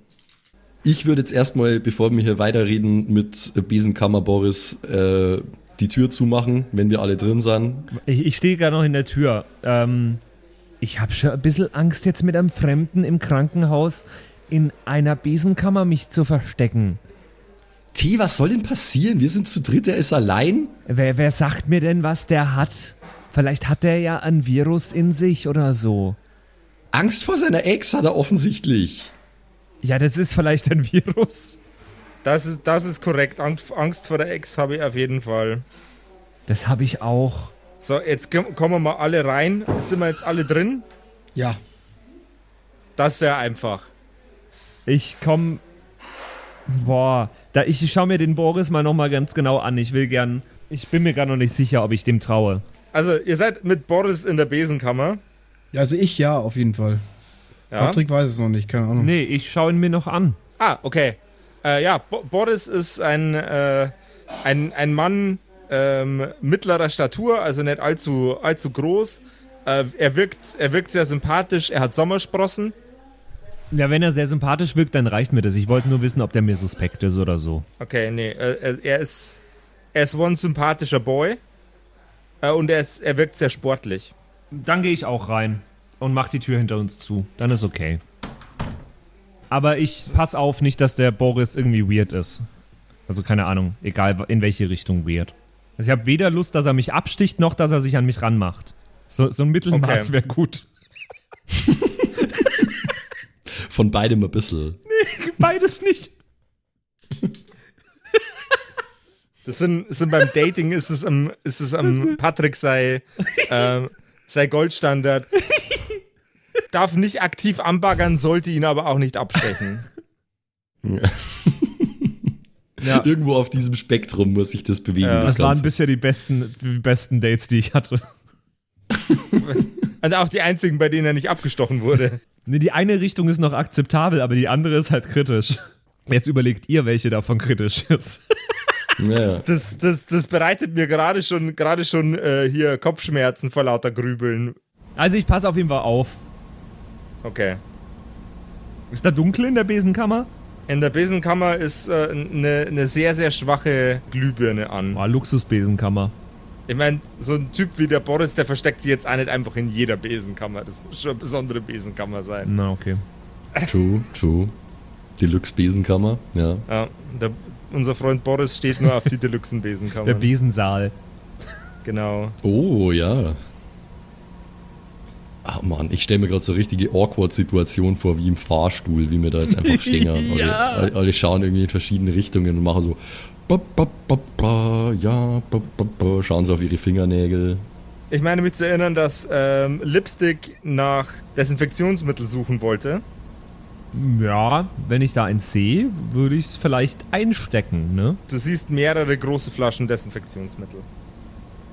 Ich würde jetzt erstmal, bevor wir hier weiterreden, mit Besenkammer Boris äh, die Tür zumachen, wenn wir alle drin sind. Ich, ich stehe gerade noch in der Tür. Ähm, ich habe schon ein bisschen Angst, jetzt mit einem Fremden im Krankenhaus in einer Besenkammer mich zu verstecken. T, was soll denn passieren? Wir sind zu dritt, er ist allein. Wer, wer sagt mir denn, was der hat? Vielleicht hat der ja ein Virus in sich oder so. Angst vor seiner Ex hat er offensichtlich. Ja, das ist vielleicht ein Virus. Das ist, das ist korrekt. Angst, Angst vor der Ex habe ich auf jeden Fall. Das habe ich auch. So, jetzt komm- kommen wir mal alle rein. Sind wir jetzt alle drin? Ja. Das ist ja einfach. Ich komme. Boah, da, ich schaue mir den Boris mal nochmal ganz genau an. Ich will gern. Ich bin mir gar noch nicht sicher, ob ich dem traue. Also, ihr seid mit Boris in der Besenkammer. Also ich ja, auf jeden Fall. Ja. Patrick weiß es noch nicht, keine Ahnung. Nee, ich schaue ihn mir noch an. Ah, okay. Äh, ja, Bo Boris ist ein, äh, ein, ein Mann ähm, mittlerer Statur, also nicht allzu, allzu groß. Äh, er, wirkt, er wirkt sehr sympathisch, er hat Sommersprossen. Ja, wenn er sehr sympathisch wirkt, dann reicht mir das. Ich wollte nur wissen, ob der mir suspekt ist oder so. Okay, nee, äh, er- er ist, er ist one sympathischer Boy. Äh, und er, ist, er wirkt sehr sportlich. Dann gehe ich auch rein und mach die Tür hinter uns zu. Dann ist okay. Aber ich pass auf, nicht, dass der Boris irgendwie weird ist. Also keine Ahnung, egal in welche Richtung weird. Also ich habe weder Lust, dass er mich absticht, noch dass er sich an mich ranmacht. So, so ein Mittelmaß Okay. wäre gut. Von beidem ein bisschen. *laughs* Beides nicht. Das sind, sind beim Dating ist es am, ist es am Patrick sei, ähm, sei Goldstandard. Darf nicht aktiv anbaggern, sollte ihn aber auch nicht abstechen. Ja, Irgendwo auf diesem Spektrum muss sich das bewegen. Ja. das das waren Ganze. bisher die besten, die besten Dates, die ich hatte. Und auch die einzigen, bei denen er nicht abgestochen wurde. Nee, die eine Richtung ist noch akzeptabel, aber die andere ist halt kritisch. Jetzt überlegt ihr, welche davon kritisch ist. Ja. Das, das, das bereitet mir gerade schon, gerade schon äh, hier Kopfschmerzen vor lauter Grübeln. Also ich passe auf jeden Fall auf. Okay. Ist da dunkel in der Besenkammer? In der Besenkammer ist äh, eine eine sehr, sehr schwache Glühbirne an. Boah, Luxusbesenkammer. Ich meine, so ein Typ wie der Boris, der versteckt sich jetzt auch nicht einfach in jeder Besenkammer. Das muss schon eine besondere Besenkammer sein. Na, okay. True, true. Deluxe Besenkammer, ja. Ja, der, unser Freund Boris steht nur auf die Deluxen-Besenkammer. Der Besensaal. Genau. Oh, ja. Ah Mann, ich stelle mir gerade so richtige Awkward-Situation vor, wie im Fahrstuhl, wie wir da jetzt einfach stehen. *laughs* Ja. alle, alle schauen irgendwie in verschiedene Richtungen und machen so ba, ba, ba, ba, ja, ba, ba, ba, schauen sie auf ihre Fingernägel. Ich meine mich zu erinnern, dass ähm, Lipstick nach Desinfektionsmittel suchen wollte. Ja, wenn ich da eins sehe, würde ich es vielleicht einstecken, ne? Du siehst mehrere große Flaschen Desinfektionsmittel.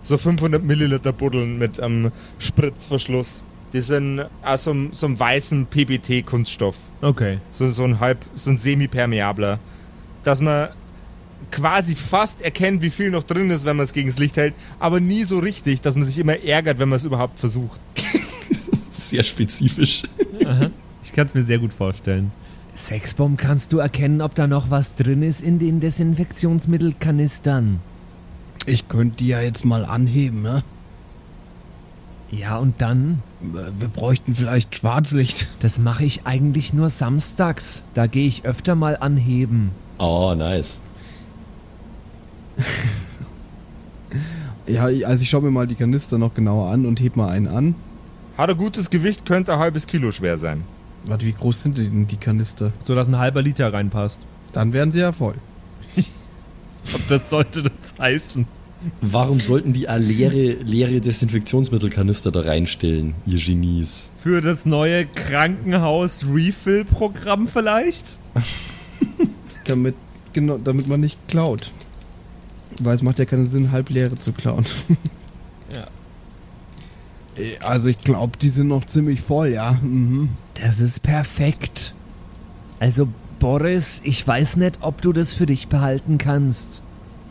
So 500 Milliliter Buddeln mit einem Spritzverschluss. Die sind aus so einem, so einem weißen PBT-Kunststoff. Okay. So, so ein halb, so ein semi-permeabler. Dass man quasi fast erkennt, wie viel noch drin ist, wenn man es gegen das Licht hält, aber nie so richtig, dass man sich immer ärgert, wenn man es überhaupt versucht. *laughs* Sehr spezifisch. Ich kann es mir sehr gut vorstellen. Sexbomb, kannst du erkennen, ob da noch was drin ist in den Desinfektionsmittelkanistern? Ich könnte die ja jetzt mal anheben, ne? Ja, und dann? Wir bräuchten vielleicht Schwarzlicht. Das mache ich eigentlich nur samstags. Da gehe ich öfter mal anheben. Oh, nice. *laughs* Ja, also ich schaue mir mal die Kanister noch genauer an und heb mal einen an. Hat ein gutes Gewicht, könnte ein halbes Kilo schwer sein. Warte, wie groß sind denn die Kanister? So dass ein halber Liter reinpasst. Dann wären sie ja voll. *laughs* Ob das sollte das heißen? Warum sollten die leere, leere Desinfektionsmittelkanister da reinstellen, ihr Genies? Für das neue Krankenhaus-Refill-Programm vielleicht? *laughs* Damit, genau, damit man nicht klaut. Weil es macht ja keinen Sinn, halbleere zu klauen. *laughs* Äh, Also ich glaube, die sind noch ziemlich voll, ja. Mhm. Das ist perfekt. Also, Boris, ich weiß nicht, ob du das für dich behalten kannst.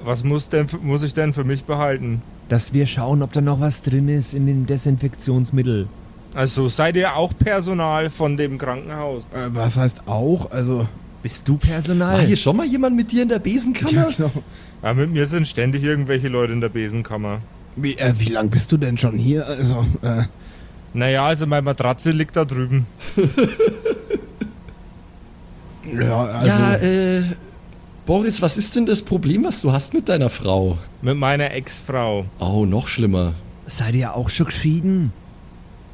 Was muss, denn, muss ich denn für mich behalten? Dass wir schauen, ob da noch was drin ist in dem Desinfektionsmittel. Also seid ihr auch Personal von dem Krankenhaus? Äh, was heißt auch? Also, Bist du War Personal? hier schon mal jemand mit dir in der Besenkammer? ja, genau. Ja, mit mir sind ständig irgendwelche Leute in der Besenkammer. Wie, äh, wie lang bist du denn schon hier? Also, äh, Naja, also meine Matratze liegt da drüben. *laughs* ja, also, ja, äh, Boris, was ist denn das Problem, was du hast mit deiner Frau? Mit meiner Ex-Frau. Oh, noch schlimmer. Seid ihr auch schon geschieden?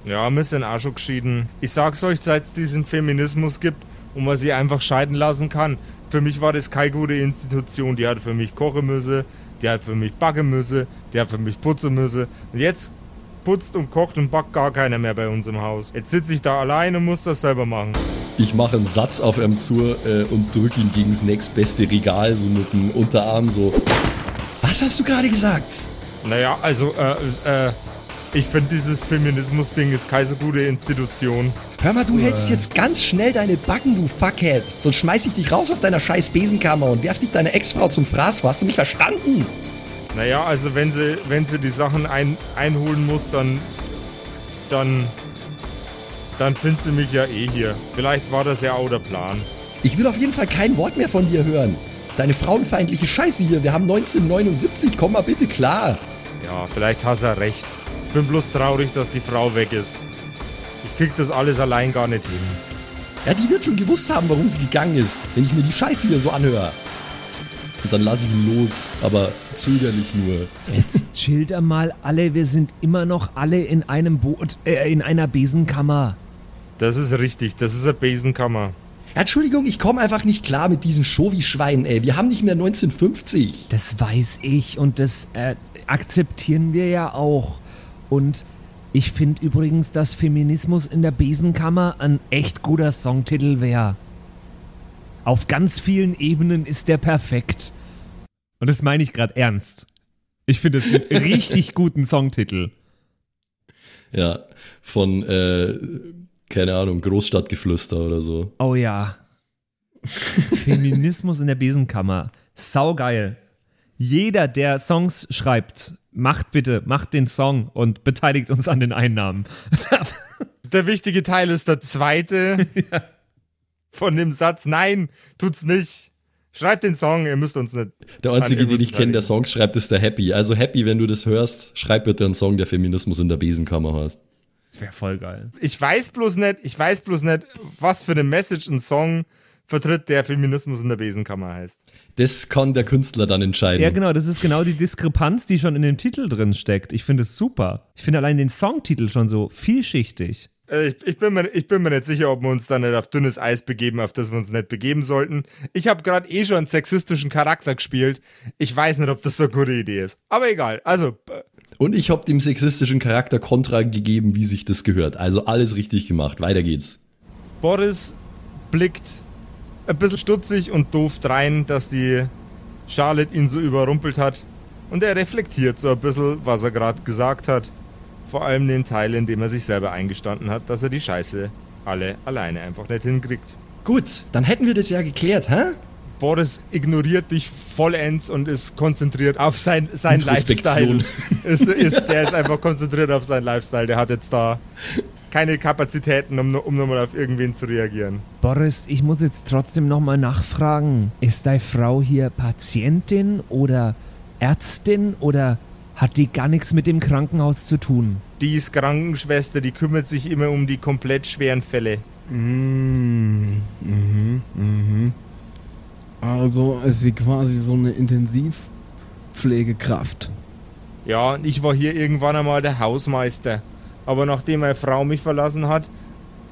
Ja, wir sind auch schon geschieden. Ich sag's euch, seit es diesen Feminismus gibt und man sie einfach scheiden lassen kann. Für mich war das keine gute Institution. Die hat für mich kochen müssen, die hat für mich backen müssen, hat für mich putzen müssen. Und jetzt putzt und kocht und backt gar keiner mehr bei uns im Haus. Jetzt sitze ich da alleine und muss das selber machen. Ich mache einen Satz auf ihm zu äh, und drücke ihn gegen das nächstbeste Regal, so mit dem Unterarm, so. Was hast du gerade gesagt? Naja, also, äh, äh, ich finde dieses Feminismus-Ding ist keine so gute Institution. Hör mal, du hältst jetzt ganz schnell deine Backen, du Fuckhead. Sonst schmeiß ich dich raus aus deiner scheiß Besenkammer und werf dich deine Ex-Frau zum Fraß. Hast du mich verstanden? Naja, also wenn sie, wenn sie die Sachen ein, einholen muss, dann, dann, dann findet sie mich ja eh hier. Vielleicht war das ja auch der Plan. Ich will auf jeden Fall kein Wort mehr von dir hören. Deine frauenfeindliche Scheiße hier. Wir haben 1979. Komm mal bitte klar. Ja, vielleicht hast er recht. Bin bloß traurig, dass die Frau weg ist. Ich krieg das alles allein gar nicht hin. Ja, die wird schon gewusst haben, warum sie gegangen ist, wenn ich mir die Scheiße hier so anhöre. Und dann lasse ich ihn los, aber zögerlich nur. Jetzt chillt er mal alle, wir sind immer noch alle in einem Boot, äh, in einer Besenkammer. Das ist richtig, das ist eine Besenkammer. Ja, Entschuldigung, ich komme einfach nicht klar mit diesen Shovi-Schweinen, ey. Wir haben nicht mehr 1950. Das weiß ich und das äh, akzeptieren wir ja auch. Und ich finde übrigens, dass Feminismus in der Besenkammer ein echt guter Songtitel wäre. Auf ganz vielen Ebenen ist der perfekt. Und das meine ich gerade ernst. Ich finde es einen *laughs* richtig guten Songtitel. Ja, von, äh, keine Ahnung, Großstadtgeflüster oder so. Oh ja. Feminismus in der Besenkammer. Saugeil. Jeder, der Songs schreibt, macht bitte, macht den Song und beteiligt uns an den Einnahmen. Der wichtige Teil ist der zweite *laughs* von dem Satz. Nein, tut's nicht. Schreibt den Song, ihr müsst uns nicht. Der einzige, den ich kenne, der Songs Songs schreibt, ist der Happy. Also Happy, wenn du das hörst, schreib bitte einen Song, der Feminismus in der Besenkammer heißt. Das wäre voll geil. Ich weiß bloß nicht, ich weiß bloß nicht, was für eine Message ein Song vertritt, der Feminismus in der Besenkammer heißt. Das kann der Künstler dann entscheiden. Ja, genau, das ist genau die Diskrepanz, die schon in dem Titel drin steckt. Ich finde es super. Ich finde allein den Songtitel schon so vielschichtig. Äh, Ich, ich, bin mir, ich bin mir nicht sicher, ob wir uns da nicht auf dünnes Eis begeben, auf das wir uns nicht begeben sollten. Ich habe gerade eh schon einen sexistischen Charakter gespielt. Ich weiß nicht, ob das so eine gute Idee ist. Aber egal. Also, äh, Und ich habe dem sexistischen Charakter Kontra gegeben, wie sich das gehört. Also alles richtig gemacht. Weiter geht's. Boris blickt ein bisschen stutzig und doof rein, dass die Charlotte ihn so überrumpelt hat. Und er reflektiert so ein bisschen, was er gerade gesagt hat. Vor allem den Teil, in dem er sich selber eingestanden hat, dass er die Scheiße alle alleine einfach nicht hinkriegt. Gut, dann hätten wir das ja geklärt, hä? Boris ignoriert dich vollends und ist konzentriert auf sein, sein Lifestyle. Ist, ist, der ist einfach konzentriert auf seinen Lifestyle. Der hat jetzt da keine Kapazitäten, um, um nochmal auf irgendwen zu reagieren. Boris, ich muss jetzt trotzdem nochmal nachfragen. Ist deine Frau hier Patientin oder Ärztin oder hat die gar nichts mit dem Krankenhaus zu tun? Die ist Krankenschwester, die kümmert sich immer um die komplett schweren Fälle. Mm, mhm, mhm. Also ist sie quasi so eine Intensivpflegekraft. Ja, und ich war hier irgendwann einmal der Hausmeister. Aber nachdem meine Frau mich verlassen hat,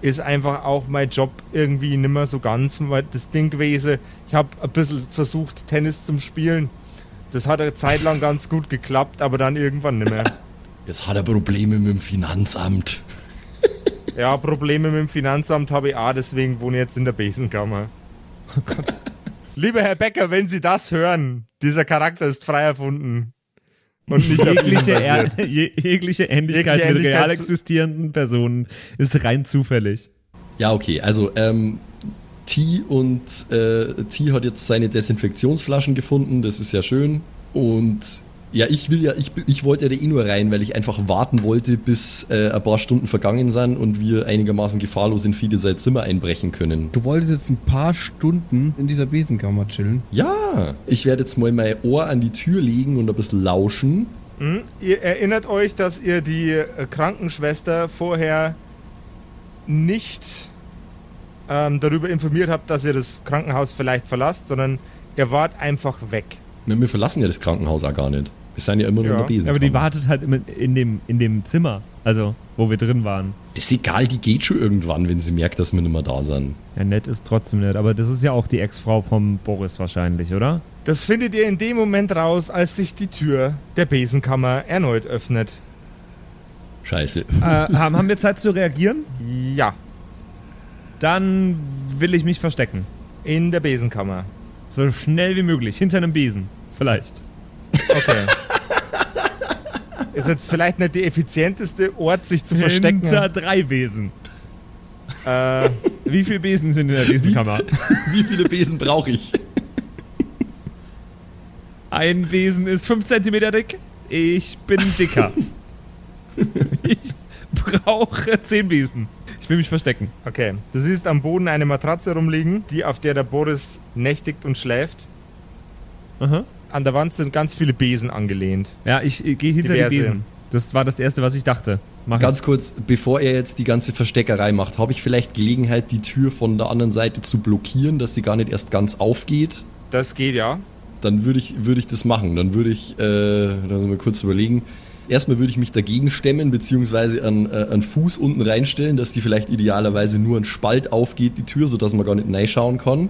ist einfach auch mein Job irgendwie nimmer so ganz das Ding gewesen. Ich habe ein bisschen versucht, Tennis zum Spielen. Das hat eine Zeit lang ganz gut geklappt, aber dann irgendwann nimmer. Jetzt *laughs* hat er Probleme mit dem Finanzamt. *laughs* Ja, Probleme mit dem Finanzamt habe ich auch, deswegen wohne ich jetzt in der Besenkammer. Lieber Herr Becker, wenn Sie das hören, dieser Charakter ist frei erfunden. Und nicht Jegliche, er, je, jegliche Ähnlichkeit Jegliche mit real Ähnlichkeit existierenden Personen ist rein zufällig. Ja, okay, also ähm, T und äh, T hat jetzt seine Desinfektionsflaschen gefunden, das ist ja schön. Und ja, ich will ja, ich, ich wollte ja da eh nur rein, weil ich einfach warten wollte, bis äh, ein paar Stunden vergangen sind und wir einigermaßen gefahrlos in Fide sein Zimmer einbrechen können. Du wolltest jetzt ein paar Stunden in dieser Besenkammer chillen. Ja, ich werde jetzt mal mein Ohr an die Tür legen und ein bisschen lauschen. Hm? Ihr erinnert euch, dass ihr die äh, Krankenschwester vorher nicht ähm, darüber informiert habt, dass ihr das Krankenhaus vielleicht verlasst, sondern ihr wart einfach weg. Wir, wir verlassen ja das Krankenhaus auch gar nicht. Wir sind ja immer nur Ja. in der Besen. Aber die wartet halt immer in dem, in dem Zimmer, also wo wir drin waren. Das ist egal, die geht schon irgendwann, wenn sie merkt, dass wir nicht mehr da sind. Ja, nett ist trotzdem nett, aber das ist ja auch die Ex-Frau vom Boris wahrscheinlich, oder? Das findet ihr in dem Moment raus, als sich die Tür der Besenkammer erneut öffnet. Scheiße. äh, haben wir Zeit zu reagieren? Ja, Dann will ich mich verstecken. in der Besenkammer. So schnell wie möglich, hinter einem Besen. Vielleicht. Okay. Ist jetzt vielleicht nicht der effizienteste Ort, sich zu verstecken. Hinter drei Besen. Äh, Wie viele Besen sind in der Besenkammer? Wie viele Besen brauche ich? Ein Besen ist 5 cm dick. Ich bin dicker. *laughs* Ich brauche 10 Besen. Ich will mich verstecken. okay. Du siehst am Boden eine Matratze rumliegen, die auf der der Boris nächtigt und schläft. Aha. An der Wand sind ganz viele Besen angelehnt. Ja, ich äh, gehe hinter Diverse. die Besen. Das war das Erste, was ich dachte. Mach Ganz kurz, bevor er jetzt die ganze Versteckerei macht, habe ich vielleicht Gelegenheit, die Tür von der anderen Seite zu blockieren, dass sie gar nicht erst ganz aufgeht. Das geht ja. Dann würde ich, würde ich das machen. Dann würde ich, äh, lass mal kurz überlegen. Erstmal würde ich mich dagegen stemmen, beziehungsweise einen, äh, einen Fuß unten reinstellen, dass die vielleicht idealerweise nur ein Spalt aufgeht, die Tür, sodass man gar nicht reinschauen kann.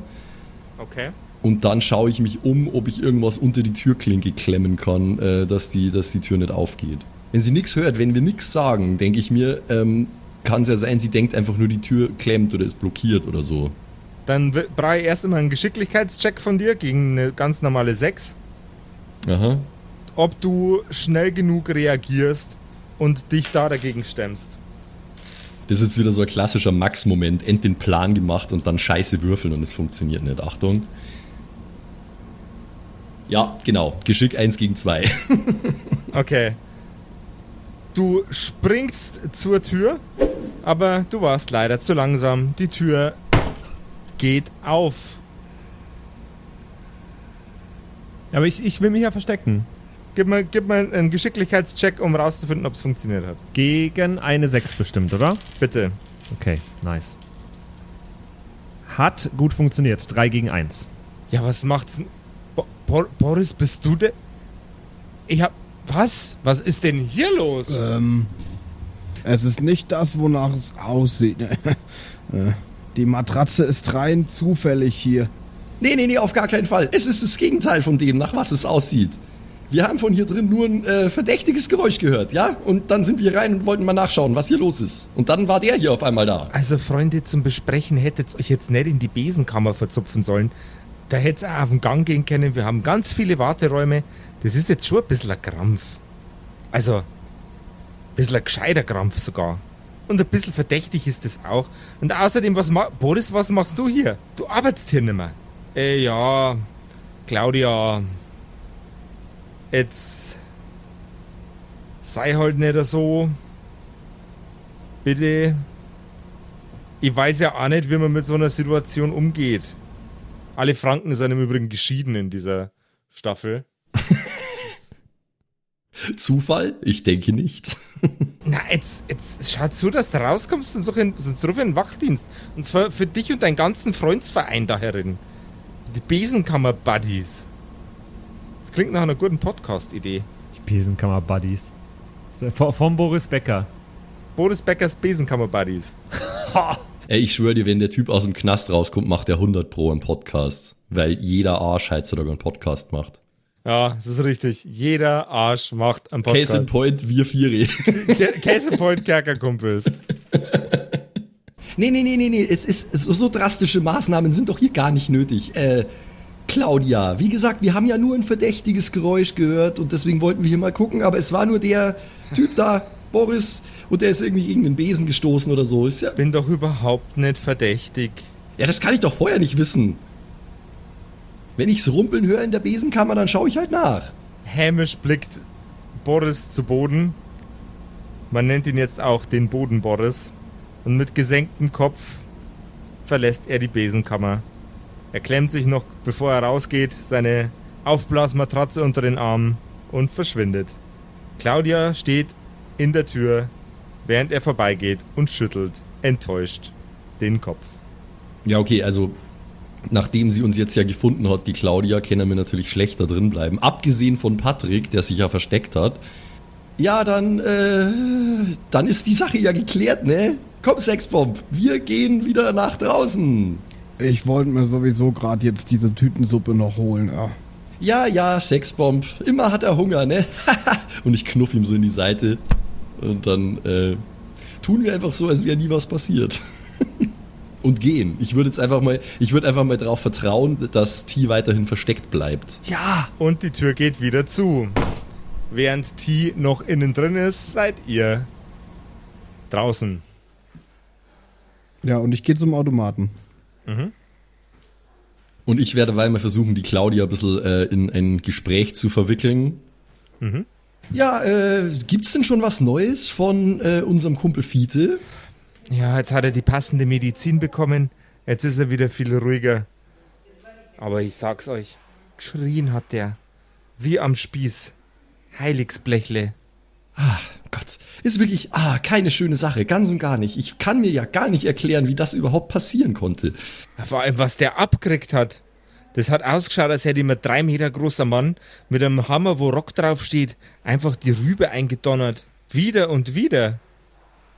Okay. Und dann schaue ich mich um, ob ich irgendwas unter die Türklinke klemmen kann, äh, dass, die, dass die Tür nicht aufgeht. Wenn sie nichts hört, wenn wir nichts sagen, denke ich mir, ähm, kann es ja sein, sie denkt einfach nur, die Tür klemmt oder ist blockiert oder so. Dann brauche ich erst einmal einen Geschicklichkeitscheck von dir gegen eine ganz normale 6. Aha. Ob du schnell genug reagierst und dich da dagegen stemmst. Das ist jetzt wieder so ein klassischer Max-Moment. End den Plan gemacht und dann scheiße würfeln und es funktioniert nicht. Achtung. Ja, genau. Geschick 1 gegen 2. *laughs* Okay. Du springst zur Tür, aber du warst leider zu langsam. Die Tür geht auf. Aber ich, ich will mich ja verstecken. Gib mir, gib mir einen Geschicklichkeitscheck, um rauszufinden, ob es funktioniert hat. Gegen eine 6 bestimmt, oder? Bitte. Okay, nice. Hat gut funktioniert. 3 gegen 1. Ja, was macht's denn? Bo Bo Boris, bist du der? Ich hab. Was? Was ist denn hier los? Ähm, es ist nicht das, wonach es aussieht. *laughs* Äh, Die Matratze ist rein zufällig hier. Nee, nee, nee, auf gar keinen Fall. Es ist das Gegenteil von dem, nach was es aussieht. Wir haben von hier drin nur ein äh, verdächtiges Geräusch gehört, ja? Und dann sind wir rein und wollten mal nachschauen, was hier los ist. Und dann war der hier auf einmal da. Also, Freunde, zum Besprechen hättet ihr euch jetzt nicht in die Besenkammer verzupfen sollen. Da hättet ihr auch auf den Gang gehen können. Wir haben ganz viele Warteräume. Das ist jetzt schon ein bisschen ein Krampf. Also, ein bisschen ein gescheiter Krampf sogar. Und ein bisschen verdächtig ist das auch. Und außerdem, was Boris, was machst du hier? Du arbeitest hier nicht mehr. Äh, ja, Claudia, jetzt sei halt nicht so. Bitte. Ich weiß ja auch nicht, wie man mit so einer Situation umgeht. Alle Franken sind im Übrigen geschieden in dieser Staffel. *laughs* Zufall? Ich denke nicht. *laughs* Na, jetzt, jetzt schau zu, dass du rauskommst und so in, sonst ruf einen Wachdienst. Und zwar für dich und deinen ganzen Freundsverein da herin. Die Besenkammer-Buddies. Das klingt nach einer guten Podcast-Idee. Die Besenkammer-Buddies. Von Boris Becker. Boris Beckers Besenkammer-Buddies. *laughs* Ey, ich schwöre dir, wenn der Typ aus dem Knast rauskommt, macht er 100 Pro einen Podcast. Weil jeder Arsch heutzutage einen Podcast macht. Ja, das ist richtig. Jeder Arsch macht einen Case in Podcast. point, wir Viere. Ca- Case in Point *laughs* Kerkerkumpels. *laughs* Nee, nee, nee, nee, nee. Es ist, so, so drastische Maßnahmen sind doch hier gar nicht nötig. Äh, Claudia, wie gesagt, wir haben ja nur ein verdächtiges Geräusch gehört und deswegen wollten wir hier mal gucken, aber es war nur der Typ da, Boris, und der ist irgendwie gegen den Besen gestoßen oder so. Ist ja, Bin doch überhaupt nicht verdächtig. ja, das kann ich doch vorher nicht wissen. Wenn ich's rumpeln höre in der Besenkammer, dann schaue ich halt nach. Hämisch blickt Boris zu Boden. Man nennt ihn jetzt auch den Boden Boris. Und mit gesenktem Kopf verlässt er die Besenkammer. Er klemmt sich noch, bevor er rausgeht, seine Aufblasmatratze unter den Arm und verschwindet. Claudia steht in der Tür, während er vorbeigeht und schüttelt, enttäuscht, den Kopf. Ja, okay, also nachdem sie uns jetzt ja gefunden hat, die Claudia, können wir natürlich schlechter drin bleiben. Abgesehen von Patrick, der sich ja versteckt hat. Ja, dann, äh, dann ist die Sache ja geklärt, ne? Komm, Sexbomb, wir gehen wieder nach draußen. Ich wollte mir sowieso gerade jetzt diese Tütensuppe noch holen. Ja. Ja, ja, Sexbomb, immer hat er Hunger, ne? *laughs* und ich knuff ihm so in die Seite. Und dann äh, tun wir einfach so, als wäre nie was passiert. *laughs* und gehen. Ich würde jetzt einfach mal, ich würde einfach mal darauf vertrauen, dass T weiterhin versteckt bleibt. Ja! Und die Tür geht wieder zu. Während T noch innen drin ist, seid ihr draußen. ja, und ich gehe zum Automaten. Und ich werde weiter versuchen, die Claudia ein bisschen äh, in ein Gespräch zu verwickeln. Ja, äh, gibt's denn schon was Neues von äh, unserem Kumpel Fiete? Ja, jetzt hat er die passende Medizin bekommen. Jetzt ist er wieder viel ruhiger. Aber ich sag's euch, geschrien hat der. Wie am Spieß. Heiligsblechle. Gott, ist wirklich, ah, keine schöne Sache, ganz und gar nicht. Ich kann mir ja gar nicht erklären, wie das überhaupt passieren konnte. Vor allem, was der abgekriegt hat. Das hat ausgeschaut, als hätte ihm ein drei Meter großer Mann mit einem Hammer, wo Rock draufsteht, einfach die Rübe eingedonnert. Wieder und wieder.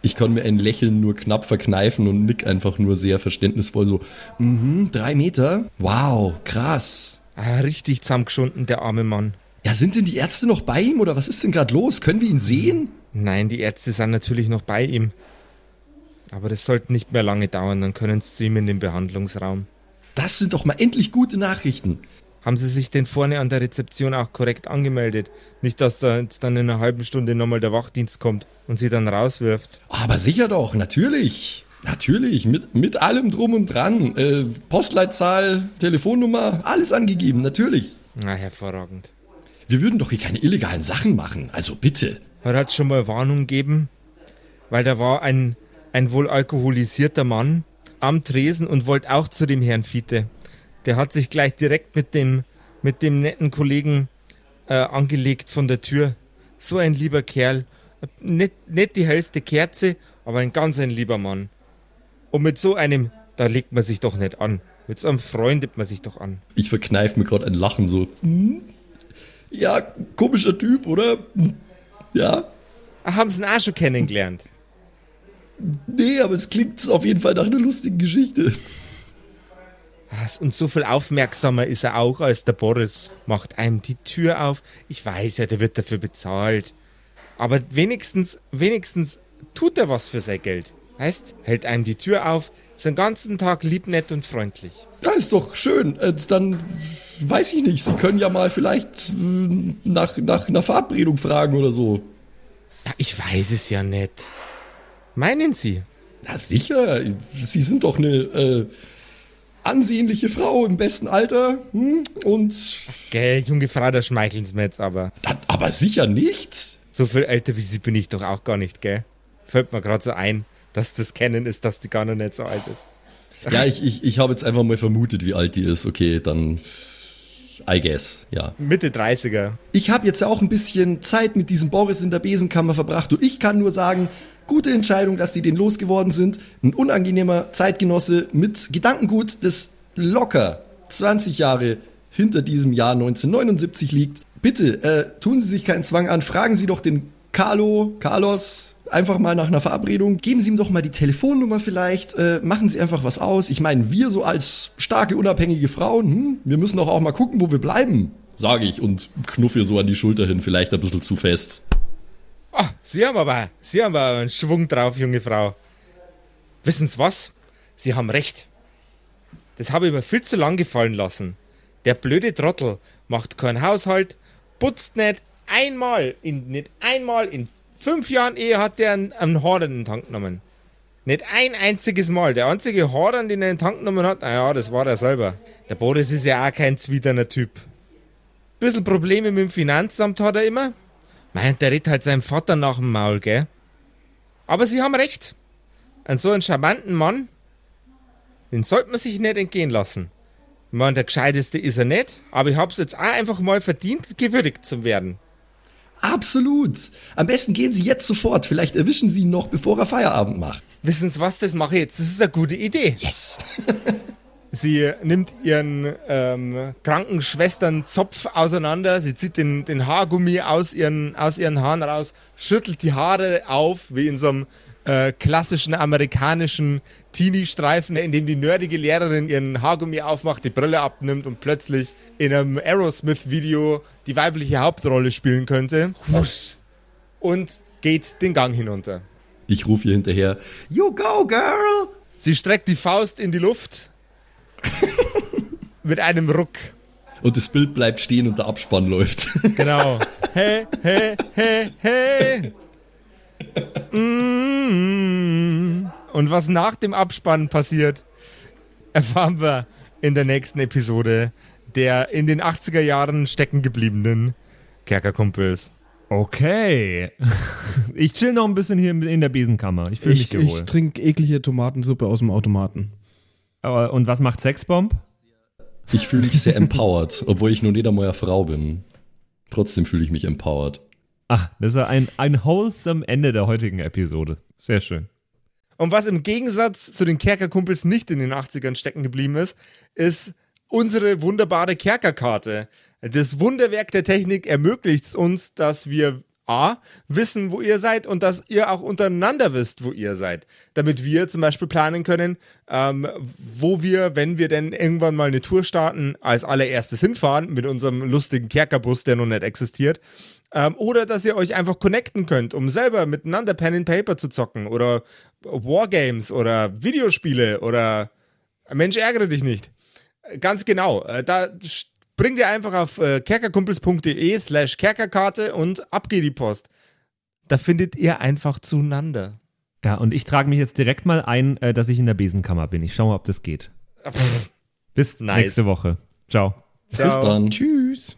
Ich kann mir ein Lächeln nur knapp verkneifen und nick einfach nur sehr verständnisvoll so, mhm, drei Meter? Wow, krass. Ah, richtig zusammengeschunden, der arme Mann. Ja, sind denn die Ärzte noch bei ihm oder was ist denn gerade los? Können wir ihn sehen? Nein, die Ärzte sind natürlich noch bei ihm. Aber das sollte nicht mehr lange dauern, dann können sie zu ihm in den Behandlungsraum. Das sind doch mal endlich gute Nachrichten. Haben Sie sich denn vorne an der Rezeption auch korrekt angemeldet? Nicht, dass da jetzt dann in einer halben Stunde nochmal der Wachdienst kommt und Sie dann rauswirft. Aber sicher doch, natürlich. Natürlich, mit, mit allem drum und dran. Äh, Postleitzahl, Telefonnummer, alles angegeben, natürlich. Na, hervorragend. Wir würden doch hier keine illegalen Sachen machen, also bitte. Hat es schon mal Warnung gegeben? Weil da war ein, ein wohl alkoholisierter Mann am Tresen und wollte auch zu dem Herrn Fiete. Der hat sich gleich direkt mit dem, mit dem netten Kollegen äh, angelegt von der Tür. So ein lieber Kerl. Nicht, nicht die hellste Kerze, aber ein ganz ein lieber Mann. Und mit so einem Da legt man sich doch nicht an. Mit so einem freundet man sich doch an. Ich verkneife mir gerade ein Lachen so. Ja, komischer Typ, oder? Ja. Ach, haben sie ihn auch schon kennengelernt? Nee, aber es klingt auf jeden Fall nach einer lustigen Geschichte. Was? Und so viel aufmerksamer ist er auch als der Boris. Macht einem die Tür auf. Ich weiß ja, der wird dafür bezahlt. Aber wenigstens, wenigstens tut er was für sein Geld. Heißt, hält einem die Tür auf, ist den ganzen Tag lieb, nett und freundlich. Ja, ist doch schön. Äh, Dann weiß ich nicht. Sie können ja mal vielleicht äh, nach, nach einer Verabredung fragen oder so. Ja, ich weiß es ja nicht. Meinen Sie? Na sicher. Sie sind doch eine äh, ansehnliche Frau im besten Alter. Hm? Und. Gell, junge Frau, da schmeicheln Sie mir jetzt aber. Aber sicher nicht. So viel älter wie Sie bin ich doch auch gar nicht, gell? Fällt mir gerade so ein, dass das Kennen ist, dass die gar noch nicht so alt ist. Ja, ich, ich, ich habe jetzt einfach mal vermutet, wie alt die ist. Okay, dann. I guess, ja. Mitte 30er. Ich habe jetzt auch ein bisschen Zeit mit diesem Boris in der Besenkammer verbracht und ich kann nur sagen, gute Entscheidung, dass sie den losgeworden sind. Ein unangenehmer Zeitgenosse mit Gedankengut, das locker 20 Jahre hinter diesem Jahr 1979 liegt. Bitte, äh, tun Sie sich keinen Zwang an, fragen Sie doch den Carlo, Carlos, einfach mal nach einer Verabredung. Geben Sie ihm doch mal die Telefonnummer vielleicht, äh, machen Sie einfach was aus. Ich meine, wir so als starke, unabhängige Frauen, hm, wir müssen doch auch mal gucken, wo wir bleiben, sage ich und knuff ihr so an die Schulter hin, vielleicht ein bisschen zu fest. Ah, Sie haben aber, Sie haben aber einen Schwung drauf, junge Frau. Wissen Sie was? Sie haben recht. Das habe ich mir viel zu lang gefallen lassen. Der blöde Trottel macht keinen Haushalt, putzt nicht einmal, in, nicht einmal in fünf Jahren Ehe hat der einen, einen Horn in den Tank genommen. Nicht ein einziges Mal. Der einzige Horn, den er in den Tank genommen hat, naja, das war er selber. Der Boris ist ja auch kein zwiderner Typ. Bisschen Probleme mit dem Finanzamt hat er immer. Meint, der redet halt seinem Vater nach dem Maul, gell? Aber Sie haben recht. An so einen charmanten Mann, den sollte man sich nicht entgehen lassen. Ich meine, der Gescheiteste ist er nicht, aber ich hab's jetzt auch einfach mal verdient, gewürdigt zu werden. Absolut. Am besten gehen Sie jetzt sofort. Vielleicht erwischen Sie ihn noch, bevor er Feierabend macht. Wissen Sie was, das mache ich jetzt. Das ist eine gute Idee. Yes. *laughs* Sie nimmt ihren ähm, Krankenschwestern Zopf auseinander, sie zieht den, den Haargummi aus ihren, aus ihren Haaren raus, schüttelt die Haare auf, wie in so einem äh, klassischen amerikanischen Teenie-Streifen, in dem die nerdige Lehrerin ihren Haargummi aufmacht, die Brille abnimmt und plötzlich in einem Aerosmith-Video die weibliche Hauptrolle spielen könnte. Husch. Und geht den Gang hinunter. Ich rufe ihr hinterher, You go, girl! Sie streckt die Faust in die Luft *laughs* mit einem Ruck. Und das Bild bleibt stehen und der Abspann läuft. *laughs* Genau. Hey, hey, hey, hey. *laughs* Mm. Und was nach dem Abspann passiert, erfahren wir in der nächsten Episode der in den 80er Jahren stecken gebliebenen Kerkerkumpels. Okay. Ich chill noch ein bisschen hier in der Besenkammer. Ich fühle mich Ich, ich trinke eklige Tomatensuppe aus dem Automaten. Aber, und was macht Sexbomb? Ich fühle mich sehr empowered, obwohl ich nur nicht einmal eine Frau bin. Trotzdem fühle ich mich empowered. Ah, das ist ein, ein wholesome Ende der heutigen Episode. Sehr schön. Und was im Gegensatz zu den Kerkerkumpels nicht in den 80ern stecken geblieben ist, ist unsere wunderbare Kerkerkarte. Das Wunderwerk der Technik ermöglicht es uns, dass wir A, wissen, wo ihr seid und dass ihr auch untereinander wisst, wo ihr seid. Damit wir zum Beispiel planen können, ähm, wo wir, wenn wir denn irgendwann mal eine Tour starten, als allererstes hinfahren mit unserem lustigen Kerkerbus, der noch nicht existiert. Ähm, oder dass ihr euch einfach connecten könnt, um selber miteinander Pen and Paper zu zocken oder Wargames oder Videospiele oder Mensch, ärgere dich nicht. Äh, Ganz genau. Äh, Da bringt ihr einfach auf äh, kerkerkumpels.de slash kerkerkarte und ab geht die Post. Da findet ihr einfach zueinander. Ja, und ich trage mich jetzt direkt mal ein, äh, dass ich in der Besenkammer bin. Ich schau mal, ob das geht. Bis Nice. nächste Woche. Ciao. Bis dann. Tschüss.